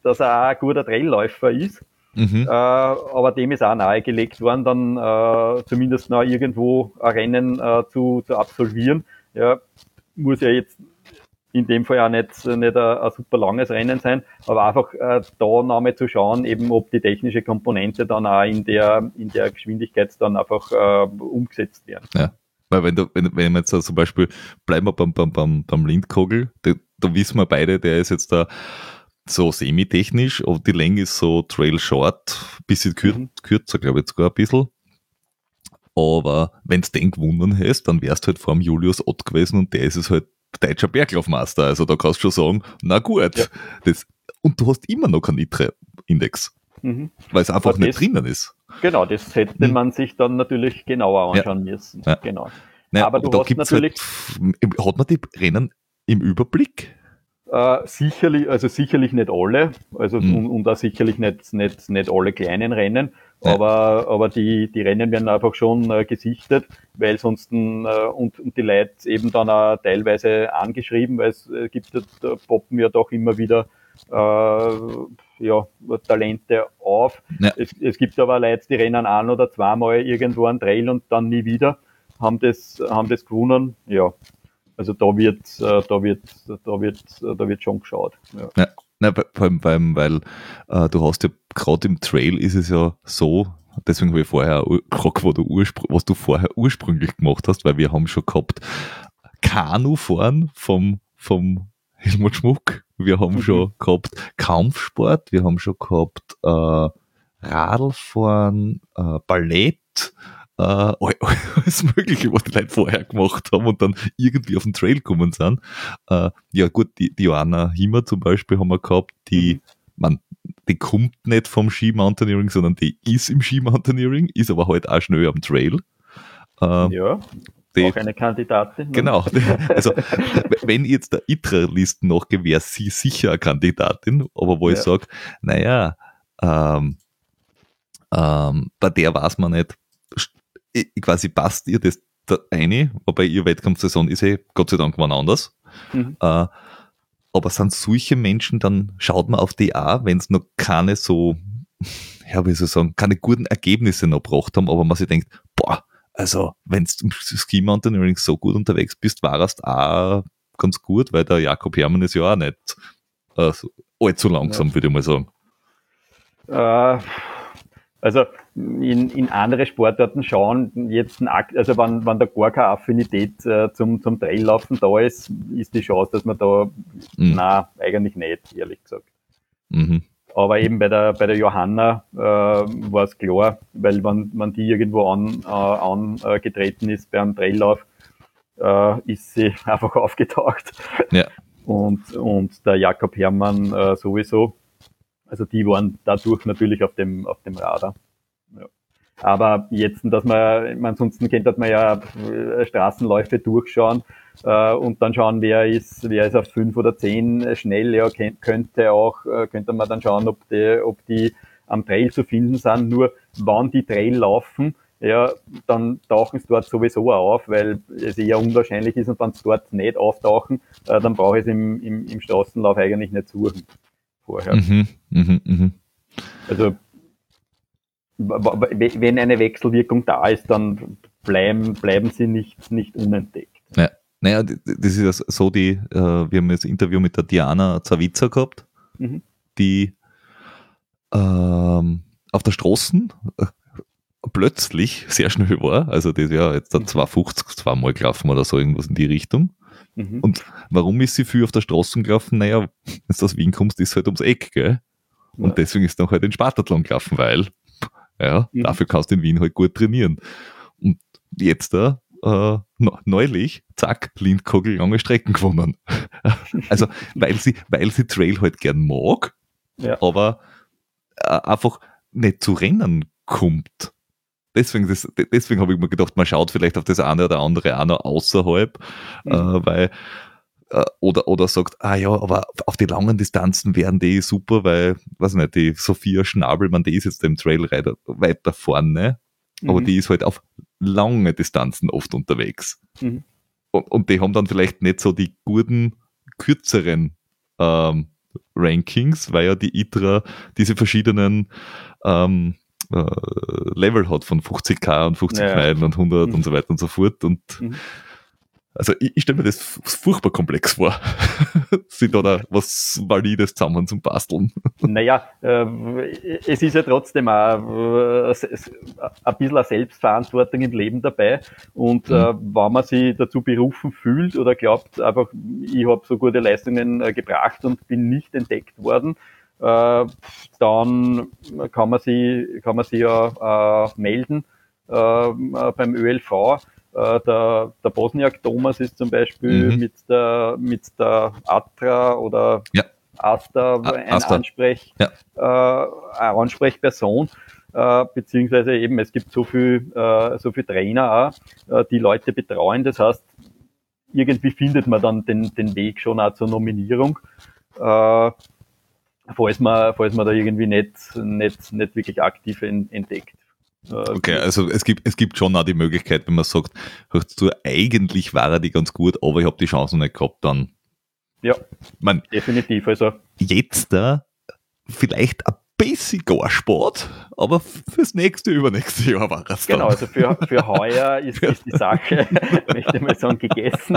dass er auch ein guter Trailläufer ist. Mhm. Äh, aber dem ist auch nahegelegt worden, dann äh, zumindest noch irgendwo ein Rennen äh, zu, zu absolvieren. Ja, muss ja jetzt in dem Fall auch nicht, nicht ein, ein super langes Rennen sein, aber einfach äh, da nochmal zu schauen, eben ob die technische Komponente dann auch in der, in der Geschwindigkeit dann einfach äh, umgesetzt werden. Weil wenn du, wenn, wenn wir jetzt zum Beispiel, bleiben wir beim, beim, beim, beim Lindkogel, da, da wissen wir beide, der ist jetzt da so semi-technisch, und die Länge ist so Trail Short, bisschen kür Mhm. kürzer, glaube ich sogar ein bisschen. Aber wenn du den gewonnen hast, dann wärst du halt vor dem Julius Ott gewesen und der ist es halt deutscher Berglaufmaster. Also da kannst du schon sagen, na gut. Ja. Das, und du hast immer noch keinen ITRE-Index, Mhm. weil es einfach Aber nicht das- drinnen ist. Genau, das hätte Hm. man sich dann natürlich genauer Ja. anschauen müssen. Ja. Genau. Naja, Aber du da hast gibt's natürlich- Halt, hat man die Rennen im Überblick? Äh, sicherlich, also sicherlich nicht alle, also Mhm. und, und auch sicherlich nicht, nicht, nicht alle kleinen Rennen, Ja. aber, aber die, die Rennen werden einfach schon äh, gesichtet, weil sonst äh, und, und die Leute eben dann auch teilweise angeschrieben, weil es äh, gibt, ja- da poppen ja doch immer wieder äh, ja, Talente auf. Ja. Es, es gibt aber Leute, die rennen ein oder zweimal irgendwo einen Trail und dann nie wieder, haben das, haben das gewonnen, ja. Also da wird, äh, da wird, da wird, da wird schon geschaut. Ja. Na, bei- vor allem, beim, weil äh, du hast ja gerade im Trail ist es ja so, deswegen habe ich vorher gefragt, wo du was du vorher ursprünglich gemacht hast, weil wir haben schon gehabt Kanufahren vom, vom Helmut Schmuck, wir haben Mhm. schon gehabt Kampfsport, wir haben schon gehabt äh, Radlfahren, äh, Ballett, äh, all- <laughs> alles Mögliche, was die Leute vorher gemacht haben und dann irgendwie auf den Trail gekommen sind. Äh, ja gut, die, die Joanna Himmer zum Beispiel haben wir gehabt, die, Mhm. man, die kommt nicht vom Skimountaineering, sondern die ist im Skimountaineering, ist aber halt auch schnell am Trail. Äh, ja, die, auch eine Kandidatin. ne? Genau. <laughs> Also, wenn ich jetzt der ITRA-Listen nachgehe, wäre sie sicher eine Kandidatin, aber wo ich Ja. sage, naja, ähm, ähm, bei der weiß man nicht, ich- quasi passt ihr das da eine, wobei ihr Wettkampfsaison ist eh Gott sei Dank wann anders. Mhm. Äh, aber sind solche Menschen, dann schaut man auf die auch, wenn es noch keine so, ja, wie soll ich sagen, keine guten Ergebnisse noch gebracht haben, aber man sich denkt, boah, also, wenn du im Ski Mountaineering so gut unterwegs bist, war es auch ganz gut, weil der Jakob Hermann ist ja auch nicht äh, allzu langsam, würde ich mal sagen. Äh, also in, in andere Sportarten schauen jetzt, ein Akt- also wenn, wenn da gar keine Affinität äh, zum, zum Traillaufen da ist, ist die Chance, dass man da, Mhm. na eigentlich nicht, ehrlich gesagt. Mhm. Aber eben bei der, bei der Johanna äh, war es klar, weil wenn, wenn die irgendwo an, äh, angetreten ist beim Traillauf, äh, ist sie <laughs> einfach aufgetaucht. Ja. Und, und der Jakob Herrmann äh, sowieso. Also die waren dadurch natürlich auf dem, auf dem Radar. Ja. Aber jetzt, dass man, ansonsten kennt man ja äh, Straßenläufe durchschauen äh, und dann schauen, wer ist, wer ist auf fünf oder zehn schnell, ja, könnte auch, äh, könnte man dann schauen, ob die, ob die am Trail zu finden sind. Nur wann die Trail laufen, ja, dann tauchen sie dort sowieso auf, weil es eher unwahrscheinlich ist und wenn sie dort nicht auftauchen, äh, dann brauche ich es im, im, im Straßenlauf eigentlich nicht suchen vorher. Mhm, mh, mh. Also wenn eine Wechselwirkung da ist, dann bleiben, bleiben sie nicht, nicht unentdeckt. Ja. Naja, das ist so die, äh, wir haben jetzt ein Interview mit der Diana Zawitzer gehabt, mhm. die ähm, auf der Straßen äh, plötzlich sehr schnell war. Also das ist ja jetzt mhm. 250 zweimal gelaufen oder so irgendwas in die Richtung. Mhm. Und warum ist sie viel auf der Straße gelaufen? Naja, wenn du aus Wien kommst, ist halt ums Eck, gell? Und ja. deswegen ist dann halt in Spartathlon gelaufen, weil ja, mhm. dafür kannst du in Wien halt gut trainieren. Und jetzt da, äh, neulich, zack, Lindkogel lange Strecken gewonnen. <laughs> also, weil sie, weil sie Trail halt gern mag, ja. aber äh, einfach nicht zu Rennen kommt. Deswegen, deswegen habe ich mir gedacht, man schaut vielleicht auf das eine oder andere auch noch außerhalb, mhm. äh, weil äh, oder, oder sagt, ah ja, aber auf die langen Distanzen wären die super, weil, weiß nicht, die Sophia Schnabelmann, die ist jetzt im Trailrider weiter vorne, mhm. aber die ist halt auf lange Distanzen oft unterwegs. Mhm. Und, und die haben dann vielleicht nicht so die guten, kürzeren ähm, Rankings, weil ja die ITRA diese verschiedenen ähm, äh, Level hat von 50k und 50 ja. Meilen und 100 mhm. und so weiter und so fort. Und mhm. Also ich, ich stelle mir das furchtbar komplex vor, <laughs> sich da was Valides zusammen zum Basteln. <laughs> Naja, äh, es ist ja trotzdem auch äh, ein bisschen eine Selbstverantwortung im Leben dabei. Und äh, mhm. wenn man sich dazu berufen fühlt oder glaubt, einfach, ich habe so gute Leistungen äh, gebracht und bin nicht entdeckt worden, äh, dann kann man sie, kann man sie ja äh, melden beim ÖLV äh, der, der Bosniak Thomas ist zum Beispiel mhm. mit der mit der Atra oder ja. Asta ein Asta. Ansprech, ja. äh, eine Ansprechperson. Äh, beziehungsweise eben es gibt so viel äh, so viel Trainer auch, äh, die Leute betreuen. Das heißt, irgendwie findet man dann den, den Weg schon auch zur Nominierung. Falls man, falls man da irgendwie nicht, nicht, nicht wirklich aktiv entdeckt. Äh, okay, also es gibt, es gibt schon auch die Möglichkeit, wenn man sagt, hörst du, eigentlich war er die ganz gut, aber ich habe die Chance nicht gehabt, dann. Ja, man, definitiv. Also. Jetzt da vielleicht ein bisschen gar Sport, aber fürs nächste, übernächste Jahr war es Genau, also für, für heuer <laughs> ist, ist die Sache, <laughs> möchte ich mal sagen, gegessen.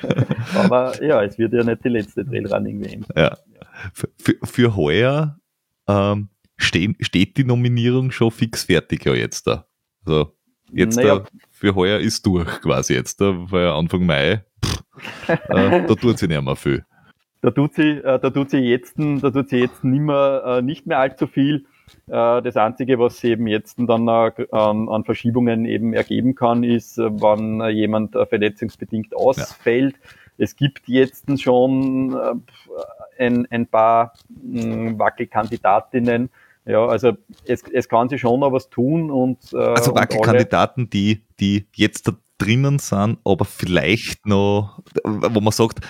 <laughs> aber ja, es wird ja nicht die letzte Trailrunning werden. Ja. Für, für, heuer ähm, stehen, steht die Nominierung schon fix fertig ja jetzt da. Also jetzt naja. da für heuer ist durch quasi jetzt da, weil Anfang Mai, pff, äh, <laughs> da tut sie nicht mehr viel. Da tut sie, äh, da tut sie jetzt, da tut sie jetzt nimmer, äh, nicht mehr allzu viel. Äh, das Einzige, was eben jetzt dann äh, an, Verschiebungen eben ergeben kann, ist, äh, wann jemand verletzungsbedingt ausfällt. Ja. Es gibt jetzt schon ein, ein paar hm, Wackelkandidatinnen, ja, also es, es kann sich schon noch was tun und äh, also Wackelkandidaten, die die jetzt da drinnen sind, aber vielleicht noch, wo man sagt,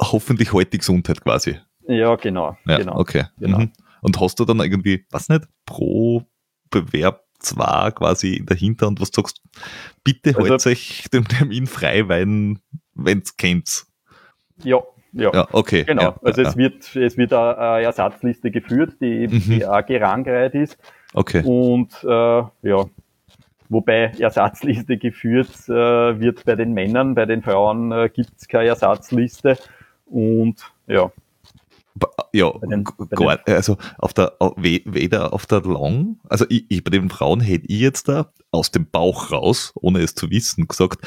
hoffentlich heute die Gesundheit quasi. Ja, genau. Ja, genau okay. Genau. Mhm. Und hast du dann irgendwie, was nicht, pro Bewerb zwar quasi in der Hinterhand, was du sagst, bitte also, haltet euch den Termin frei, wenn es kennt. Ja, ja, ja okay. Genau. Ja, also ja. es wird, es wird eine Ersatzliste geführt, die, mhm. die auch gerangreiht ist. Okay. Und äh, ja, wobei Ersatzliste geführt äh, wird bei den Männern, bei den Frauen äh, gibt es keine Ersatzliste. Und ja. Ja, den, gar, also auf der, weder auf der Long, also ich, ich, bei den Frauen hätte ich jetzt da aus dem Bauch raus, ohne es zu wissen, gesagt,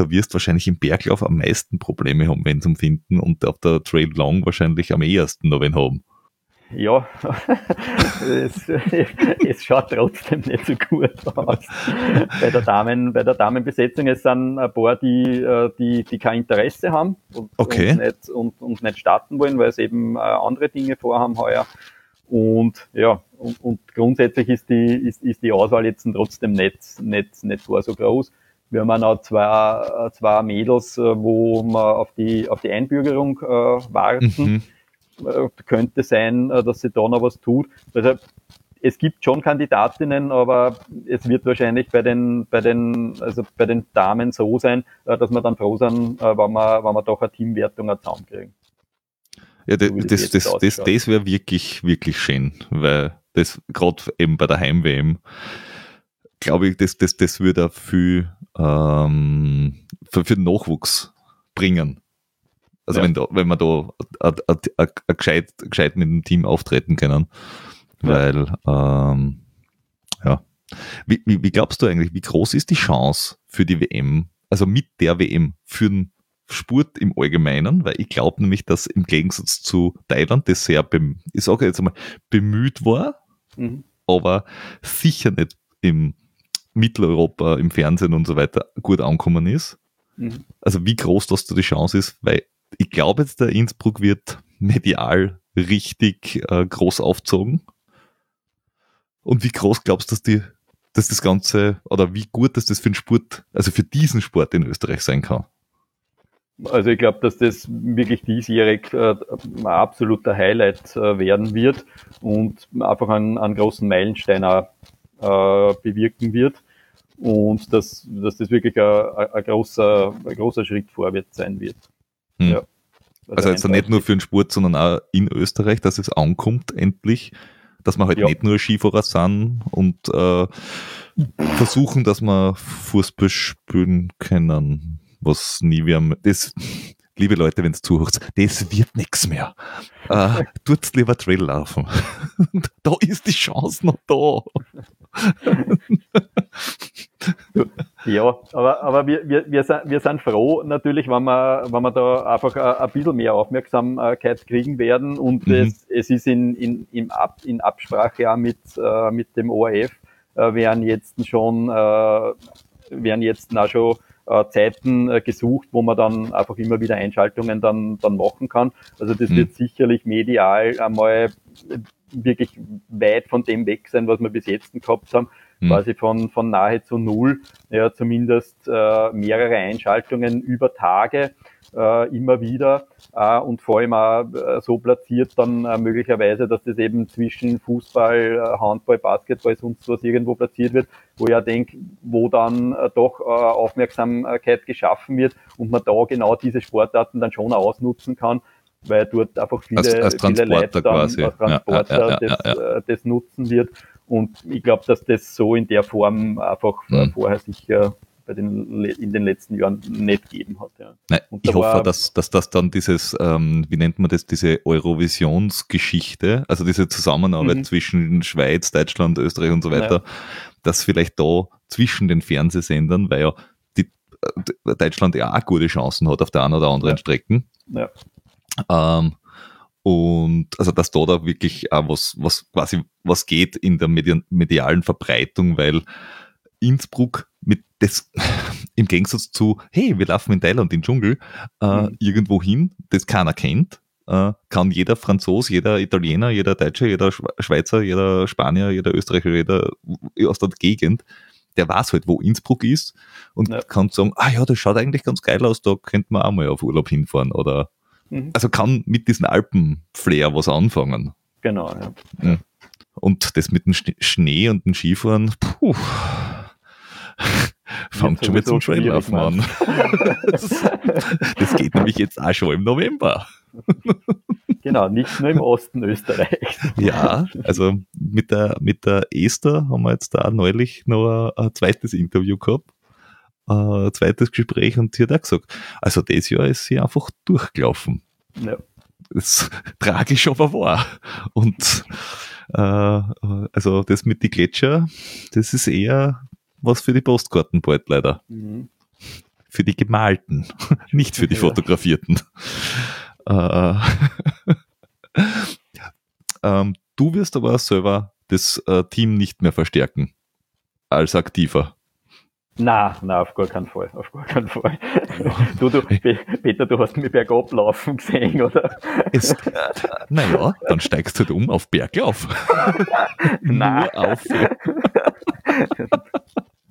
da wirst wahrscheinlich im Berglauf am meisten Probleme haben, wenn zum Finden und auf der Trail Long wahrscheinlich am ehesten noch wen haben. ja, <laughs> es, es, schaut trotzdem nicht so gut aus. Bei der, Damen, bei der Damenbesetzung es sind ein paar, die, äh, die, die kein Interesse haben und, okay. und, nicht, und, und nicht starten wollen, weil sie eben äh, andere Dinge vorhaben heuer. Und ja, und, und grundsätzlich ist die, ist, ist die Auswahl jetzt trotzdem nicht, nicht, nicht vor so groß. Wir haben auch noch zwei, zwei Mädels, äh, wo wir auf die, auf die Einbürgerung äh, warten. Mhm äh, könnte sein, äh, dass sie da noch was tut. Also es gibt schon Kandidatinnen, aber es wird wahrscheinlich bei den, bei den, also bei den Damen so sein, äh, dass wir dann froh sind, wenn wir, wenn wir doch eine Teamwertung zusammenkriegen. Ja, das, so das, das, das, das wäre wirklich, wirklich schön, weil das gerade eben bei der Heim-WM, glaube ich, das, das, das würde viel ähm, für, für den Nachwuchs bringen. Also ja. wenn, da, wenn wir da a, a, a, gescheit, gescheit mit dem Team auftreten können. Weil, ja, ähm, ja. Wie, wie, wie glaubst du eigentlich, wie groß ist die Chance für die WM, also mit der WM, für den Sport im Allgemeinen? Weil ich glaube nämlich, dass im Gegensatz zu Thailand, das sehr, ich sage jetzt einmal, bemüht war, mhm. aber sicher nicht im Mitteleuropa, im Fernsehen und so weiter gut angekommen ist. Mhm. Also wie groß das da die Chance ist, weil ich glaube jetzt, der Innsbruck wird medial richtig äh, groß aufzogen. Und wie groß glaubst du, dass, die, dass das Ganze oder wie gut dass das für den Sport, also für diesen Sport in Österreich sein kann? Also ich glaube, dass das wirklich diesjährig äh, ein absoluter Highlight äh, werden wird und einfach einen, einen großen Meilenstein auch, äh, bewirken wird und dass, dass das wirklich ein, ein, großer, ein großer Schritt vorwärts sein wird. Hm. Ja. Also, also jetzt nicht nur für den Sport, sondern auch in Österreich, dass es ankommt endlich, dass wir halt ja. nicht nur Skifahrer sind und äh, versuchen, dass wir Fußball spielen können, was nie wir das liebe Leute, wenn es zuhört, das wird nichts mehr. Äh, tut's lieber Trail laufen. <laughs> da ist die Chance noch da. Ja, aber, aber wir, wir, wir, sind, wir sind froh natürlich, wenn wir, wenn wir da einfach ein, ein bisschen mehr Aufmerksamkeit kriegen werden und mhm. es, es ist in, in, in, Ab, in Absprache auch mit, äh, mit dem ORF, äh, werden jetzt schon, äh, werden jetzt auch schon äh, Zeiten äh, gesucht, wo man dann einfach immer wieder Einschaltungen dann, dann machen kann. Also das mhm. wird sicherlich medial einmal wirklich weit von dem weg sein, was wir bis jetzt gehabt haben. Mhm. Quasi von, von nahezu null, ja, zumindest äh, mehrere Einschaltungen über Tage äh, immer wieder äh, und vor allem auch äh, so platziert dann äh, möglicherweise, dass das eben zwischen Fußball, äh, Handball, Basketball, sonst was irgendwo platziert wird, wo ich ja denke, wo dann äh, doch äh, Aufmerksamkeit geschaffen wird und man da genau diese Sportarten dann schon ausnutzen kann, weil dort einfach viele, als, als viele Leute dann quasi. als Transporter ja, ja, ja, das, äh, das nutzen wird. Und ich glaube, dass das so in der Form einfach mhm. vorher sicher bei den, in den letzten Jahren nicht gegeben hat. Ja. Nein, ich hoffe, dass, dass das dann dieses, ähm, wie nennt man das, diese Eurovisionsgeschichte, also diese Zusammenarbeit mhm. zwischen Schweiz, Deutschland, Österreich und so weiter, ja. dass vielleicht da zwischen den Fernsehsendern, weil ja die, äh, Deutschland ja auch gute Chancen hat auf der einen oder anderen ja. Strecken. Ja. Ähm, und also dass da da wirklich auch was, was quasi was geht in der medialen Verbreitung, weil Innsbruck mit das <laughs> im Gegensatz zu, hey, wir laufen in Thailand in den Dschungel äh, mhm. irgendwo hin, das keiner kennt, äh, kann jeder Franzos, jeder Italiener, jeder Deutsche, jeder Schweizer, jeder Spanier, jeder Österreicher, jeder aus der Gegend, der weiß halt, wo Innsbruck ist und ja. kann sagen, ah ja, das schaut eigentlich ganz geil aus, da könnte man auch mal auf Urlaub hinfahren oder mhm. also kann mit diesem Alpen-Flair was anfangen. Genau, ja. ja. Und das mit dem Schnee und dem Skifahren, puh, <laughs> Fangt schon mit zum Traillaufen an. das geht nämlich jetzt auch schon im November. <laughs> genau, nicht nur im Osten Österreichs. ja, also mit der, mit der Esther haben wir jetzt da neulich noch ein, ein zweites Interview gehabt, ein zweites Gespräch und sie hat auch gesagt, also das Jahr ist sie einfach durchgelaufen. Ja. Das ist tragisch aber wahr. Und äh, also das mit den Gletscher, das ist eher was für die Postkarten bald leider. Mhm. Für die gemalten, <laughs> nicht für die fotografierten. Äh, <laughs> Ähm, du wirst aber selber das äh, Team nicht mehr verstärken als aktiver. Na, na, auf gar keinen Fall, auf gar keinen Fall. du, du, Peter, du hast mich bergab laufen gesehen, oder? naja, dann steigst du halt um auf Berglauf. <laughs> Nur auf.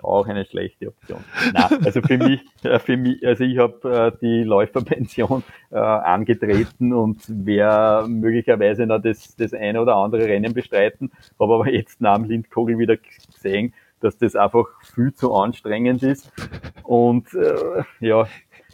Auch eine schlechte Option. Nein, also für mich, äh, für mich, also ich habe äh, die Läuferpension äh, angetreten und werde möglicherweise noch das, das eine oder andere Rennen bestreiten, habe aber jetzt nach dem Lindkogel wieder gesehen, dass das einfach viel zu anstrengend ist. Und äh, ja,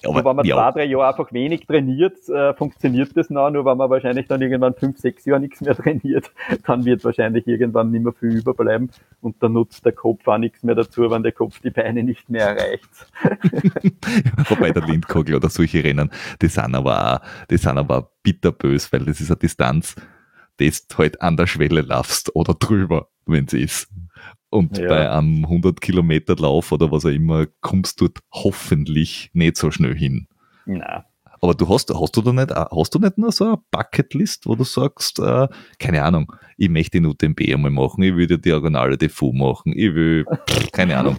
aber, wenn man ja. zwei, drei Jahre einfach wenig trainiert, äh, funktioniert das noch. Nur wenn man wahrscheinlich dann irgendwann fünf, sechs Jahre nichts mehr <laughs> trainiert, dann wird wahrscheinlich irgendwann nicht mehr viel überbleiben und dann nutzt der Kopf auch nichts mehr dazu, wenn der Kopf die Beine nicht mehr erreicht. <laughs> Wobei der Lindkogel oder solche Rennen, die sind aber auch, die sind aber bitterbös, weil das ist eine Distanz, die du halt an der Schwelle laufst oder drüber, wenn es ist. Und ja. bei einem 100 Kilometer Lauf oder was auch immer kommst du hoffentlich nicht so schnell hin. Nein. Aber du hast, hast du da nicht, hast du nicht nur so eine Bucketlist, wo du sagst, äh, keine Ahnung, ich möchte den UTMB einmal machen, ich will die Diagonale DFU machen, ich will, keine Ahnung.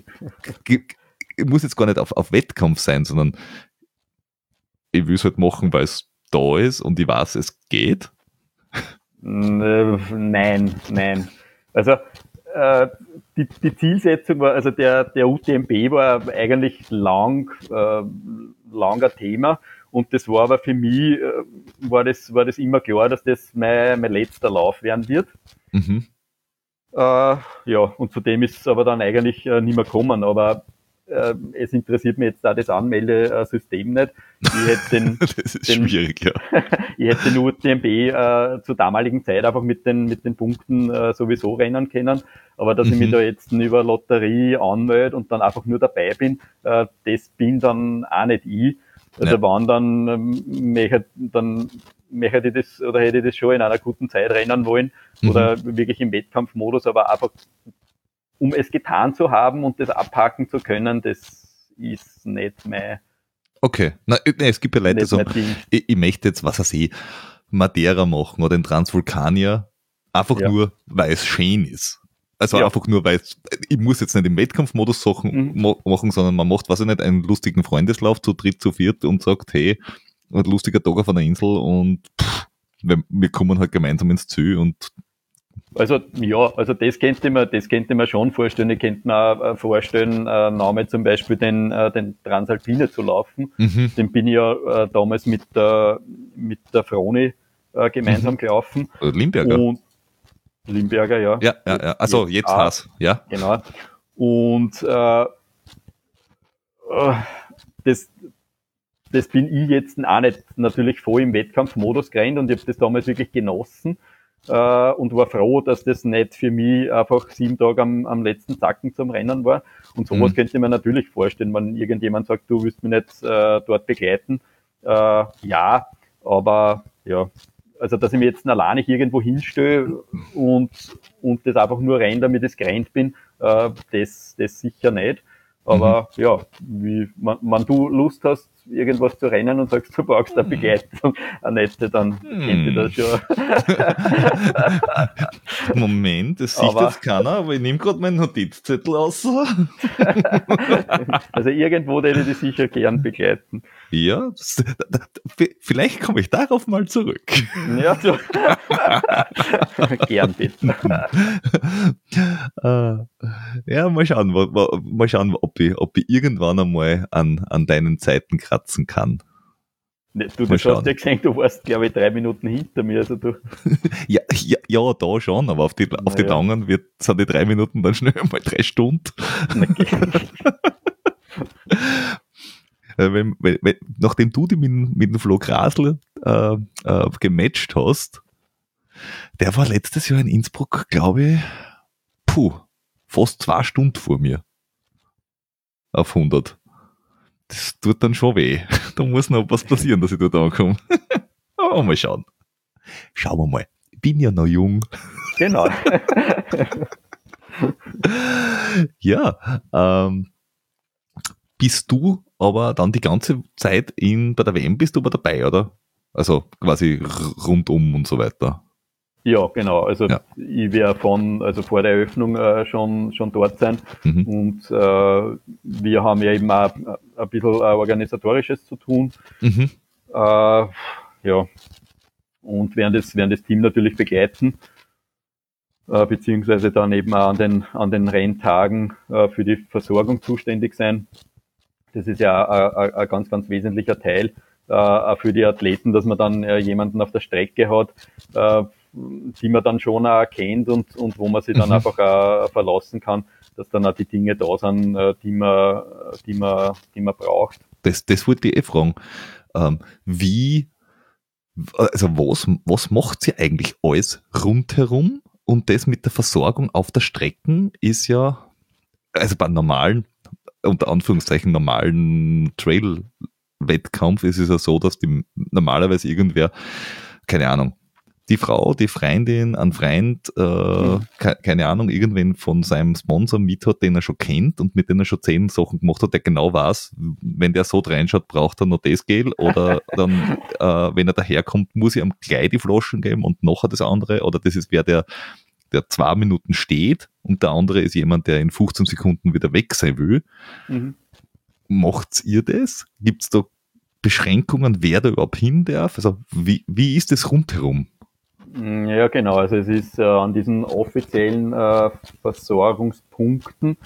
Ich muss jetzt gar nicht auf, auf Wettkampf sein, sondern ich will es halt machen, weil es da ist und ich weiß, es geht. Nein, nein. Also äh, die, die Zielsetzung war, also der, der UTMB war eigentlich lang, äh, langer Thema und das war aber für mich, äh, war, das, war das immer klar, dass das mein, mein letzter Lauf werden wird. Mhm. Äh, ja, und zu dem ist es aber dann eigentlich äh, nicht mehr gekommen, aber äh, es interessiert mich jetzt da das Anmeldesystem nicht. Ich hätte den, <laughs> das ist den, schwierig, ja. <laughs> ich hätte den UTMB äh, zur damaligen Zeit einfach mit den, mit den Punkten äh, sowieso rennen können. Aber dass mhm. ich mich mhm. da jetzt über Lotterie anmelde und dann einfach nur dabei bin, äh, das bin dann auch nicht ich. Also ja. wann dann ähm, möchte, dann möchte ich das oder hätte ich das schon in einer guten Zeit rennen wollen mhm. oder wirklich im Wettkampfmodus, aber einfach um es getan zu haben und das abhaken zu können, das ist nicht mein. Okay, na, nee, es gibt ja Leute, die sagen, ich, ich, möchte jetzt, was weiß ich, Madeira machen oder den Transvulkanier, einfach ja. nur, weil es schön ist. Also ja. einfach nur, weil ich muss jetzt nicht im Wettkampfmodus Sachen mhm. machen, sondern man macht, was ich nicht, einen lustigen Freundeslauf zu dritt, zu viert und sagt, hey, ein lustiger Tag auf einer Insel und pff, wir kommen halt gemeinsam ins Ziel und also ja, also das könnte man, das könnte man schon vorstellen. Ich könnte mir auch äh, vorstellen, äh, Name zum Beispiel den, äh, den Transalpine zu laufen. Mhm. Den bin ich ja äh, damals mit der mit der Froni äh, gemeinsam mhm. gelaufen. Limberger. Und Limberger, ja. Ja, ja, ja. Also jetzt Haas, ja. Genau. Und äh, äh, das, das bin ich jetzt auch nicht natürlich voll im Wettkampfmodus gerannt und ich habe das damals wirklich genossen äh, und war froh, dass das nicht für mich einfach sieben Tage am, am letzten Zacken zum Rennen war. Und sowas mhm. könnte man natürlich vorstellen, wenn irgendjemand sagt, du willst mich nicht äh, dort begleiten. Äh, ja, aber ja, also dass ich mir jetzt alleine irgendwo hinstelle und, und das einfach nur rein, damit ich gerannt bin, äh, das, das sicher nicht. Aber mhm. ja, wie, man, man du Lust hast, irgendwas zu rennen und sagst, du brauchst eine hm. Begleitung, eine nette, dann hm. kennt ihr das schon. <laughs> Moment, das sieht jetzt keiner, aber ich nehme gerade meinen Notizzettel aus. <laughs> also irgendwo hätte ich sicher gern begleiten. Ja, das, vielleicht komme ich darauf mal zurück. Ja, so. <laughs> gern bitte. uh, <laughs> ja, mal schauen, mal schauen ob, ich, ob ich irgendwann einmal an, an deinen Zeiten kratzen kann. Ne, du, das hast ja gesehen, du warst, glaube ich, drei Minuten hinter mir. Also du. <laughs> ja, ja, ja, da schon, aber auf die, auf die langen wird, sind die drei Minuten dann schnell mal drei Stunden. Äh, wenn, wenn, wenn, nachdem du die mit, mit dem Flo Grasl äh, äh, gematcht hast, der war letztes Jahr in Innsbruck, glaube ich, puh, fast zwei Stunden vor mir. Auf 100 das tut dann schon weh. <laughs> Da muss noch was passieren, dass ich dort ankomme. <laughs> Aber mal schauen. Schauen wir mal. Ich bin ja noch jung. Genau. <laughs> ja, ähm, bist du aber dann die ganze Zeit in, bei der WM bist du aber dabei, oder? Also quasi rundum und so weiter. Ja, genau. Also ja. ich werde von, also vor der Eröffnung äh, schon, schon dort sein. Mhm. Und äh, wir haben ja eben auch ein bisschen äh, organisatorisches zu tun. Mhm. Äh, ja. Und werden das, werden das Team natürlich begleiten, äh, beziehungsweise dann eben auch an den, an den Renntagen äh, für die Versorgung zuständig sein. Das ist ja ein, ein ganz, ganz wesentlicher Teil äh, für die Athleten, dass man dann äh, jemanden auf der Strecke hat, äh, die man dann schon auch kennt und, und wo man sich dann mhm. einfach auch verlassen kann, dass dann auch die Dinge da sind, äh, die man, die man, die man braucht. Das, das wollte ich eh fragen. Ähm, wie, also was, was macht sie eigentlich alles rundherum? Und das mit der Versorgung auf der Strecke ist ja, also bei normalen, unter Anführungszeichen normalen Trail-Wettkampf ist es ja so, dass die normalerweise irgendwer, keine Ahnung, die Frau, die Freundin, ein Freund, äh, mhm. ke keine Ahnung, irgendwen von seinem Sponsor mit hat, den er schon kennt und mit dem er schon zehn Sachen gemacht hat, der genau weiß, wenn der so reinschaut, braucht er noch das Gel oder <laughs> dann, äh, wenn er daherkommt, muss ich ihm gleich die Flaschen geben und nachher das andere oder das ist wer, der, der zwei Minuten steht und der andere ist jemand, der in 15 Sekunden wieder weg sein will. Mhm. Macht ihr das? Gibt es da Beschränkungen, wer da überhaupt hin darf? Also wie, wie ist das rundherum? Mm, ja, genau. Also es ist äh, an diesen offiziellen äh, Versorgungspunkten,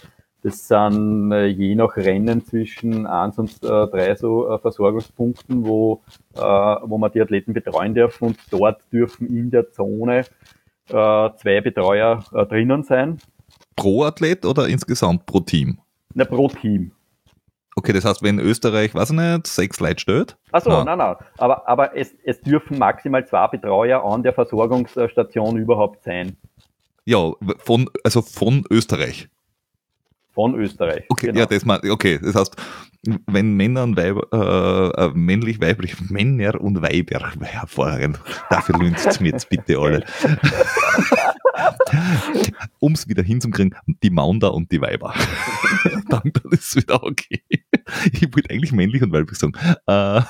das sind äh, je nach Rennen zwischen eins und äh, drei so äh, Versorgungspunkten, wo, äh, wo man die Athleten betreuen darf und dort dürfen in der Zone zwei Betreuer äh, drinnen sein. Pro Athlet oder insgesamt pro Team? Na, pro Team. Okay, das heißt, wenn Österreich, weiß ich nicht, sechs Leute steht? Achso, nein, nein. nein. Aber, aber es, es dürfen maximal zwei Betreuer an der Versorgungsstation überhaupt sein. Ja, von, also von Österreich. Von Österreich. Okay, genau. ja, das mal, okay, das heißt, wenn Männer und Weiber, äh, äh, männlich, weiblich, Männer und Weiber, <laughs> hervorragend, dafür lünzt mir jetzt bitte alle. <laughs> um es wieder hinzukriegen, die Maunder und die Weiber. <laughs> Dann, dann ist es wieder okay. Ich wollte eigentlich männlich und weiblich sagen. Äh,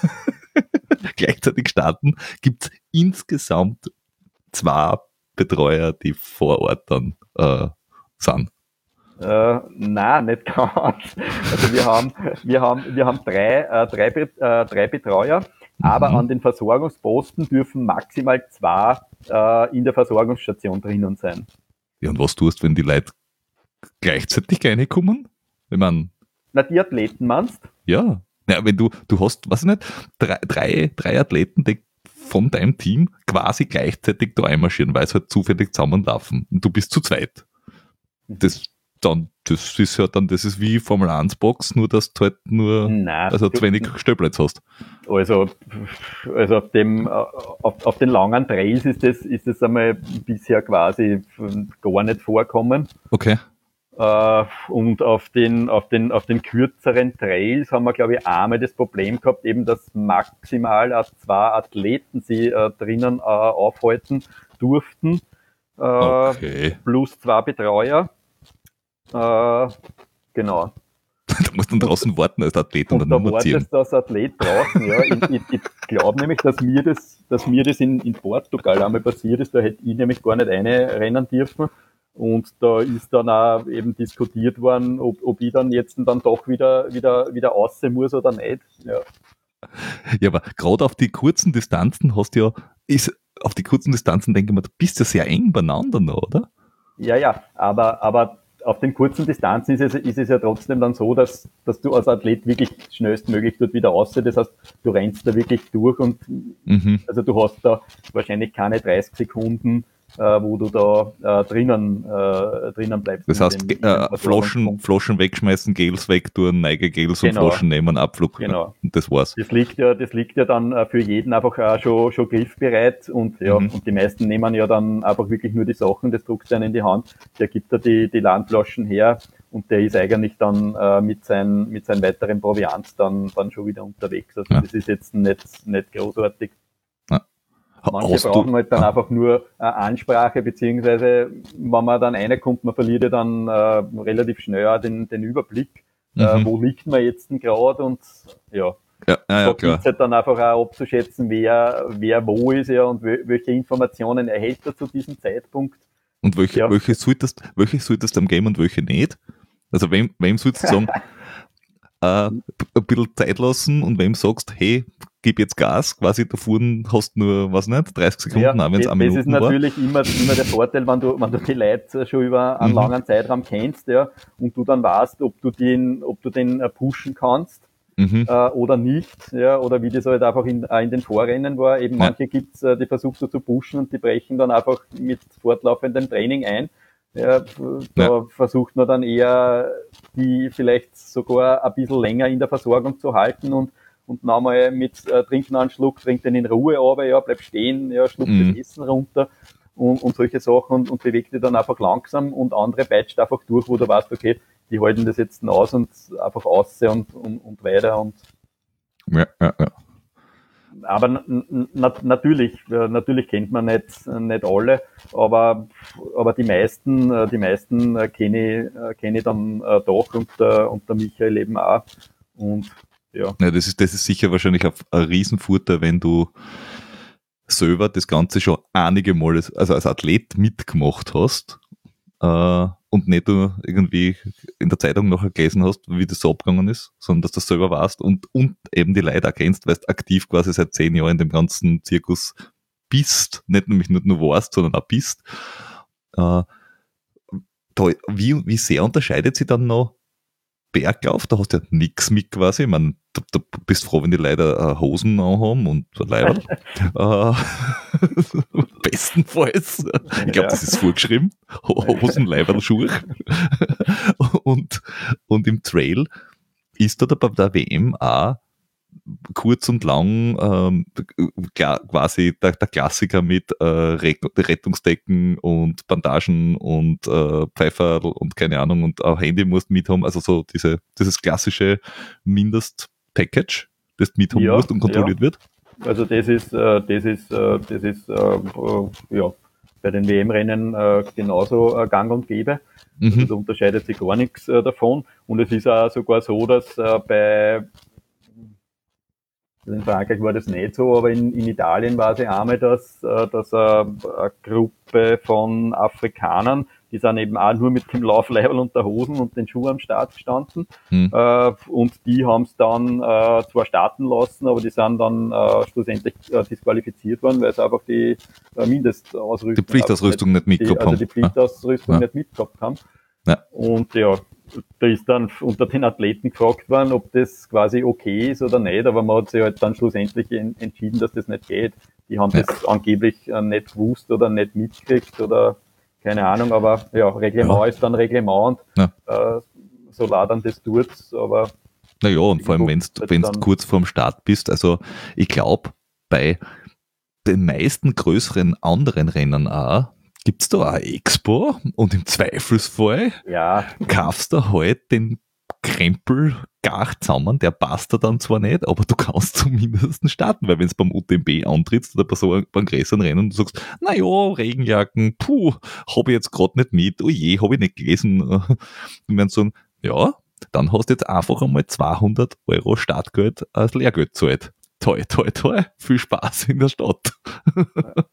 gleichzeitig starten gibt es insgesamt zwei Betreuer, die vor Ort dann äh, sind. Äh, nein, nicht ganz. Also wir haben, wir haben, wir haben drei, äh, drei, äh, drei Betreuer, mhm. aber an den Versorgungsposten dürfen maximal zwei äh, in der Versorgungsstation drinnen sein. Ja, und was tust, wenn die Leute gleichzeitig reinkommen? Wenn man. Na, die Athleten meinst? Ja. Ja, wenn du, du hast, was nicht, drei, drei, drei Athleten, die von deinem Team quasi gleichzeitig da einmarschieren, weil sie halt zufällig zusammenlaufen und du bist zu zweit. Mhm. Das dann, das ist ja dann, das ist wie Formel 1 Box, nur dass du halt nur, Nein, also zu wenig Stellplätze hast. Also, also auf dem, auf, auf den langen Trails ist das, ist das einmal bisher quasi gar nicht vorkommen. Okay. Uh, und auf den, auf den, auf den kürzeren Trails haben wir, glaube ich, einmal das Problem gehabt, eben, dass maximal zwei Athleten sie uh, drinnen uh, aufhalten durften. Okay. Plus zwei Betreuer. Äh, genau. <laughs> Da musst du draußen warten als Athlet und, und dann da wartest du als Athlet draußen, ja. Ich, ich, ich glaube nämlich, dass mir das, dass mir das in, in Portugal einmal passiert ist, da hätte ich nämlich gar nicht eine rennen dürfen. Und da ist dann auch eben diskutiert worden, ob, ob ich dann jetzt dann doch wieder, wieder, wieder aussehen muss oder nicht. Ja. Ja, aber gerade auf die kurzen Distanzen hast du ja, ist, auf die kurzen Distanzen denke ich mal, du bist ja sehr eng beieinander noch, oder? Ja, ja, aber, aber auf den kurzen Distanzen ist es, ist es ja trotzdem dann so, dass, dass du als Athlet wirklich schnellstmöglich dort wieder aussehen. Das heißt, du rennst da wirklich durch und mhm. also du hast da wahrscheinlich keine 30 Sekunden wo du da äh, drinnen, äh, drinnen bleibst. Das heißt, dem, äh, Flaschen, Flaschen wegschmeißen, Gels wegtun, Neige Gels genau. und Flaschen nehmen, Abflug. Genau. Und das war's. Das liegt ja, das liegt ja dann äh, für jeden einfach äh, schon, schon griffbereit und ja, mhm. und die meisten nehmen ja dann einfach wirklich nur die Sachen, das druckst du dann in die Hand, der gibt da die, die Landflaschen her und der ist eigentlich dann äh, mit, sein, mit seinen weiteren Proviant dann, dann schon wieder unterwegs. Also ja. das ist jetzt nicht, nicht großartig. Manche Hast brauchen halt dann einfach nur äh, Ansprache, beziehungsweise wenn man dann reinkommt, man verliert ja dann äh, relativ schnell den, den Überblick, äh, mhm. äh, wo liegt man jetzt gerade und ja, Ja, ja, ja klar. halt dann einfach auch abzuschätzen, wer, wer wo ist ja und welche Informationen erhält er zu diesem Zeitpunkt. Und welche, Ja. welche, solltest, welche solltest du am Game und welche nicht? Also wem, wem sollst du sagen, <laughs> äh, ein bisschen Zeit lassen und wem sagst, hey, gib jetzt Gas, quasi davor hast nur, was nicht, 30 Sekunden, auch wenn es eine das ist war. natürlich immer, immer der Vorteil, wenn du, wenn du die Leute schon über einen Mhm. langen Zeitraum kennst, ja, und du dann weißt, ob du den, ob du den äh, pushen kannst Mhm. äh, oder nicht, ja, oder wie das halt einfach in, in den Vorrennen war. Eben Ja. manche gibt's, äh, die versuchst du zu pushen und die brechen dann einfach mit fortlaufendem Training ein. Ja, da Ja. versucht man dann eher, die vielleicht sogar ein bisschen länger in der Versorgung zu halten und und nochmal mit äh, trinken einen Schluck, trink den in Ruhe aber, ja, bleib stehen, ja, schluck Mhm. das Essen runter und, und solche Sachen und, und bewegt dich dann einfach langsam und andere peitscht einfach durch, wo du weißt, okay, die halten das jetzt aus und einfach aus und, und, und weiter und Ja, ja, ja. aber n- n- natürlich, äh, natürlich kennt man nicht, nicht alle, aber, aber die meisten, äh, die meisten äh, kenne ich, kenne ich dann doch und, der- und der Michael eben auch. Und ja, Ja, das ist, das ist sicher wahrscheinlich ein, ein Riesenvorteil, wenn du selber das Ganze schon einige Male, also als Athlet mitgemacht hast äh, und nicht nur irgendwie in der Zeitung nachher gelesen hast, wie das so abgegangen ist, sondern dass du selber warst und, und eben die Leute auch kennst, weil du aktiv quasi seit zehn Jahren in dem ganzen Zirkus bist, nicht nämlich nicht nur warst, sondern auch bist. Äh, da, wie, wie sehr unterscheidet sich dann noch Berglauf, da hast du ja nix mit quasi. Ich meine, du, du bist froh, wenn die Leute äh, Hosen anhaben und Leiber. <laughs> äh, <laughs> bestenfalls. Ich glaube, das ist vorgeschrieben. Ho- Hosen, Leiberl, Schuhe. <laughs> und, und im Trail ist da bei der WM auch kurz und lang ähm, klar, quasi der, der Klassiker mit äh, Rett- Rettungsdecken und Bandagen und äh, Pfeifer und keine Ahnung und auch Handy musst mit haben, also so diese, dieses klassische Mindest-Package, das mit haben Ja, musst und kontrolliert wird. also das ist, äh, das ist, äh, das ist äh, äh, ja, bei den WM-Rennen äh, genauso gang und gäbe. Also Mhm. da unterscheidet sich gar nichts davon. Und es ist auch sogar so, dass bei in Frankreich war das nicht so, aber in, in Italien war es einmal, dass, äh, dass äh, eine Gruppe von Afrikanern, die sind eben auch nur mit dem Laufleibel und der Hosen und den Schuhen am Start gestanden. Hm. Äh, und die haben es dann zwar starten lassen, aber die sind dann schlussendlich disqualifiziert worden, weil sie einfach die Mindestausrüstung Die Pflichtausrüstung nicht die, mitgehabt also haben. die Pflichtausrüstung Ja. nicht mitgehabt haben. Ja. Und ja, da ist dann unter den Athleten gefragt worden, ob das quasi okay ist oder nicht, aber man hat sich halt dann schlussendlich en entschieden, dass das nicht geht. Die haben Ja. das angeblich äh, nicht gewusst oder nicht mitgekriegt oder keine Ahnung, aber ja, Reglement Ja. ist dann Reglement und äh, so ladern das tut, aber Naja, und vor allem, wenn du kurz vorm Start bist, also ich glaube, bei den meisten größeren anderen Rennen auch, gibt es da eine Expo und im Zweifelsfall ja, kaufst du halt den Krempel gar zusammen, der passt da dann zwar nicht, aber du kannst <laughs> zumindest starten, weil wenn es beim UTMB antrittst oder bei so einem, größeren Rennen und du sagst, naja, Regenjacken, puh, habe ich jetzt gerade nicht mit, oh je, habe ich nicht gelesen. <laughs> Und werden sagen, ja, dann hast du jetzt einfach einmal 200 Euro Startgeld als Lehrgeld zahlt. Toi, toi, toi, viel Spaß in der Stadt. <laughs>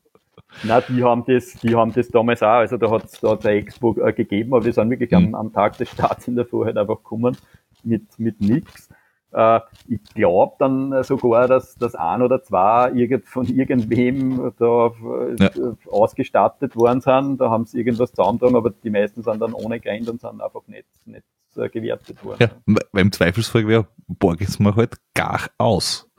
Na, die haben das, die haben das damals auch, also da hat es da hat's eine Expo äh, gegeben, aber die sind wirklich am, Mhm. am Tag des Starts in der halt einfach gekommen mit, mit nix. Äh, ich glaube dann sogar, dass das ein oder zwei irgend, von irgendwem da äh, Ja. ausgestattet worden sind. Da haben sie irgendwas zusammengetragen, aber die meisten sind dann ohne Grind und sind einfach nicht, nicht äh, gewertet worden. Ja, weil im Zweifelsfall wäre, borg es mir halt gar aus.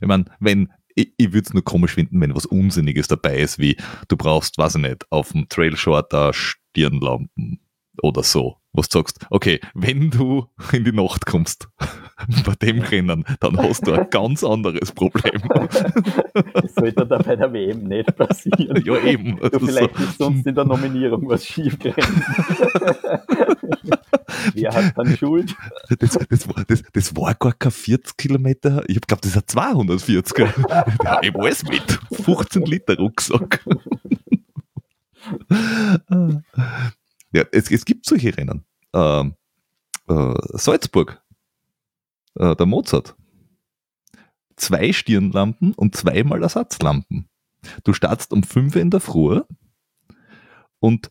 Ich meine, wenn, ich, ich würde es nur komisch finden, wenn was Unsinniges dabei ist, wie du brauchst, weiß ich nicht, auf dem Trailshorter Stirnlampen oder so. Was du sagst, okay, wenn du in die Nacht kommst <laughs> bei dem Rennen, dann hast du ein <laughs> ganz anderes Problem. Das sollte da bei der WM nicht passieren. ja, eben. Du, Also so- vielleicht ist sonst in der Nominierung was schiefgegangen. <laughs> Wer hat dann Schuld? Das, das, war, das, das war gar kein 40 Kilometer. Ich glaube, das ist ein 240. Da hab ich alles mit. 15 Liter Rucksack. Ja, es, es gibt solche Rennen. Ähm, äh, Salzburg. Äh, der Mozart. zwei Stirnlampen und zweimal Ersatzlampen. Du startest um 5 Uhr in der Früh und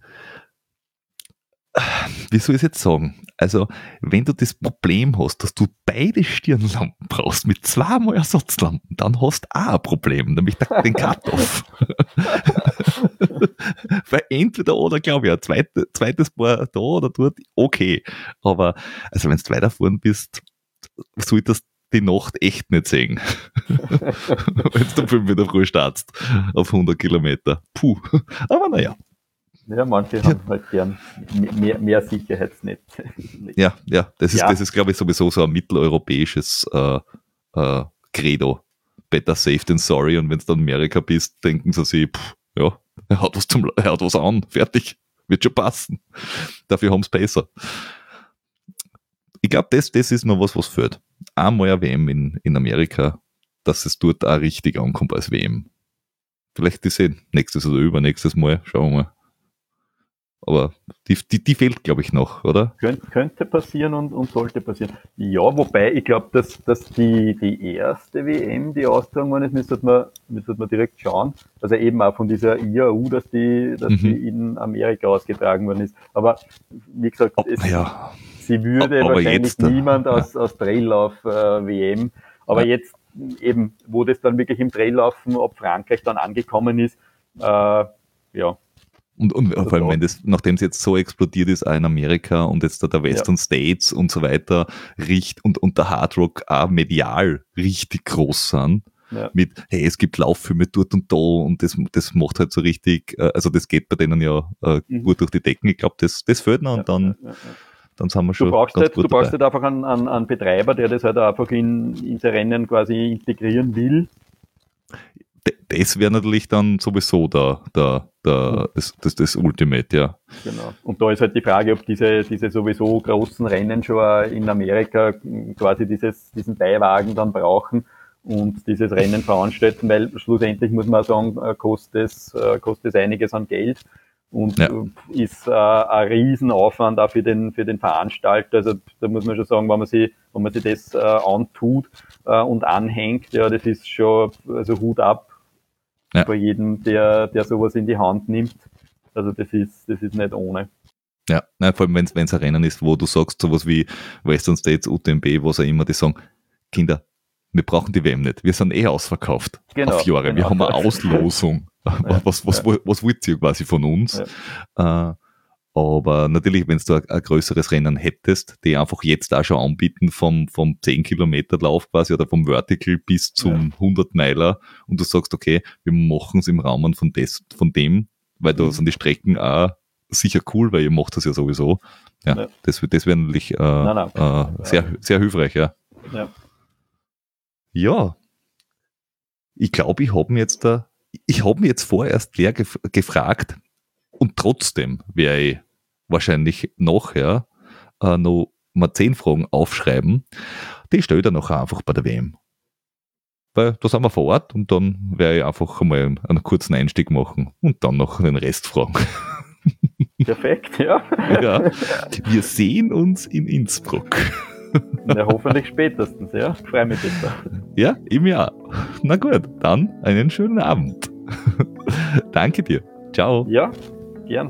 wie soll ich es jetzt sagen? Also, wenn du das Problem hast, dass du beide Stirnlampen brauchst mit zweimal Ersatzlampen, dann hast du auch ein Problem, nämlich den Cut-Off. <laughs> Weil entweder oder, glaube ich, ein zweites, zweites Paar da oder dort, okay. Aber, also, wenn du weiter vorn bist, solltest die Nacht echt nicht sehen. wenn du um 5 in der Früh startst, auf 100 Kilometer. Puh. Aber naja. Ja, manche haben halt gern mehr, mehr Sicherheitsnetz. <laughs> Ja, ja, das ist, ja. das ist, glaube ich, sowieso so ein mitteleuropäisches äh, äh, Credo. Better safe than sorry. Und wenn du dann in Amerika bist, denken sie sich, pff, ja, er hat was zum, er hat was an, fertig, wird schon passen. <laughs> Dafür haben sie besser. Ich glaube, das, das ist noch was, was fehlt. Einmal eine WM in, in Amerika, dass es dort auch richtig ankommt als WM. Vielleicht ist es nächstes oder übernächstes Mal, schauen wir mal. Aber die, die, die fehlt, glaube ich, noch, oder? Könnt, könnte passieren und, und sollte passieren. Ja, wobei ich glaube, dass, dass die, die erste WM, die austragen worden ist, müsste man, müsste man direkt schauen. Also eben auch von dieser IAU, dass die, dass mhm. die in Amerika ausgetragen worden ist. Aber wie gesagt, oh, es, ja. sie würde aber wahrscheinlich jetzt, niemand aus, ja. aus Traillauf äh, WM. Aber ja. jetzt eben, wo das dann wirklich im Traillaufen, ob Frankreich dann angekommen ist, äh, ja, und, und vor allem, wenn das, nachdem es jetzt so explodiert ist, auch in Amerika und jetzt da der Western ja. States und so weiter riecht und, und der Hard Rock auch medial richtig groß sind, ja. mit, hey, es gibt Lauffilme dort und da und das, das macht halt so richtig, äh, also das geht bei denen ja äh, mhm. gut durch die Decken. Ich glaube, das, das fehlt noch und dann, dann sind wir schon. Du brauchst, ganz halt, du brauchst halt einfach einen, einen, einen Betreiber, der das halt einfach in, in Rennen quasi integrieren will das wäre natürlich dann sowieso der, der, der, das, das, das Ultimate, ja. Genau. Und da ist halt die Frage, ob diese, diese sowieso großen Rennen schon in Amerika quasi dieses, diesen Beiwagen dann brauchen und dieses Rennen veranstalten, weil schlussendlich muss man sagen, äh, kostet es, äh, kostet es einiges an Geld und ja. ist äh, ein Riesenaufwand auch für den, für den Veranstalter. Also da muss man schon sagen, wenn man sich, wenn man sich das äh, antut äh, und anhängt, ja, das ist schon, also Hut ab ja. bei jedem, der, der sowas in die Hand nimmt. Also das ist, das ist nicht ohne. Ja, nein, vor allem wenn es ein Rennen ist, wo du sagst, sowas wie Western States, UTMB, was auch immer, die sagen, Kinder, wir brauchen die WM nicht, wir sind eh ausverkauft genau, auf Jahre, genau. wir haben eine Auslosung. Was, was, ja. was, was wollt ihr quasi von uns? Ja. Äh, aber natürlich, wenn du ein, größeres Rennen hättest, die einfach jetzt auch schon anbieten vom, vom 10 Kilometer Lauf quasi oder vom Vertical bis zum ja. 100 Meiler und du sagst, okay, wir machen es im Rahmen von, des, von dem, weil da mhm. sind die Strecken auch sicher cool, weil ihr macht das ja sowieso. Ja, ja. das, das wäre natürlich äh, nein, nein. Äh, sehr, sehr hilfreich, ja. Ja. ja. Ich glaube, ich habe mir jetzt da, ich habe mir jetzt vorerst leer gef gefragt, und trotzdem wäre ich wahrscheinlich nachher äh, noch mal zehn Fragen aufschreiben. Die stelle ich dann noch einfach bei der WM. Weil da sind wir vor Ort und dann werde ich einfach mal einen kurzen Einstieg machen und dann noch den Rest fragen. <laughs> Perfekt, ja. ja. Wir sehen uns in Innsbruck. Ja, hoffentlich spätestens, ja. Freue mich bitte. Ja, im Jahr. Na gut, dann einen schönen Abend. <laughs> Danke dir. Ciao. Ja, Yeah.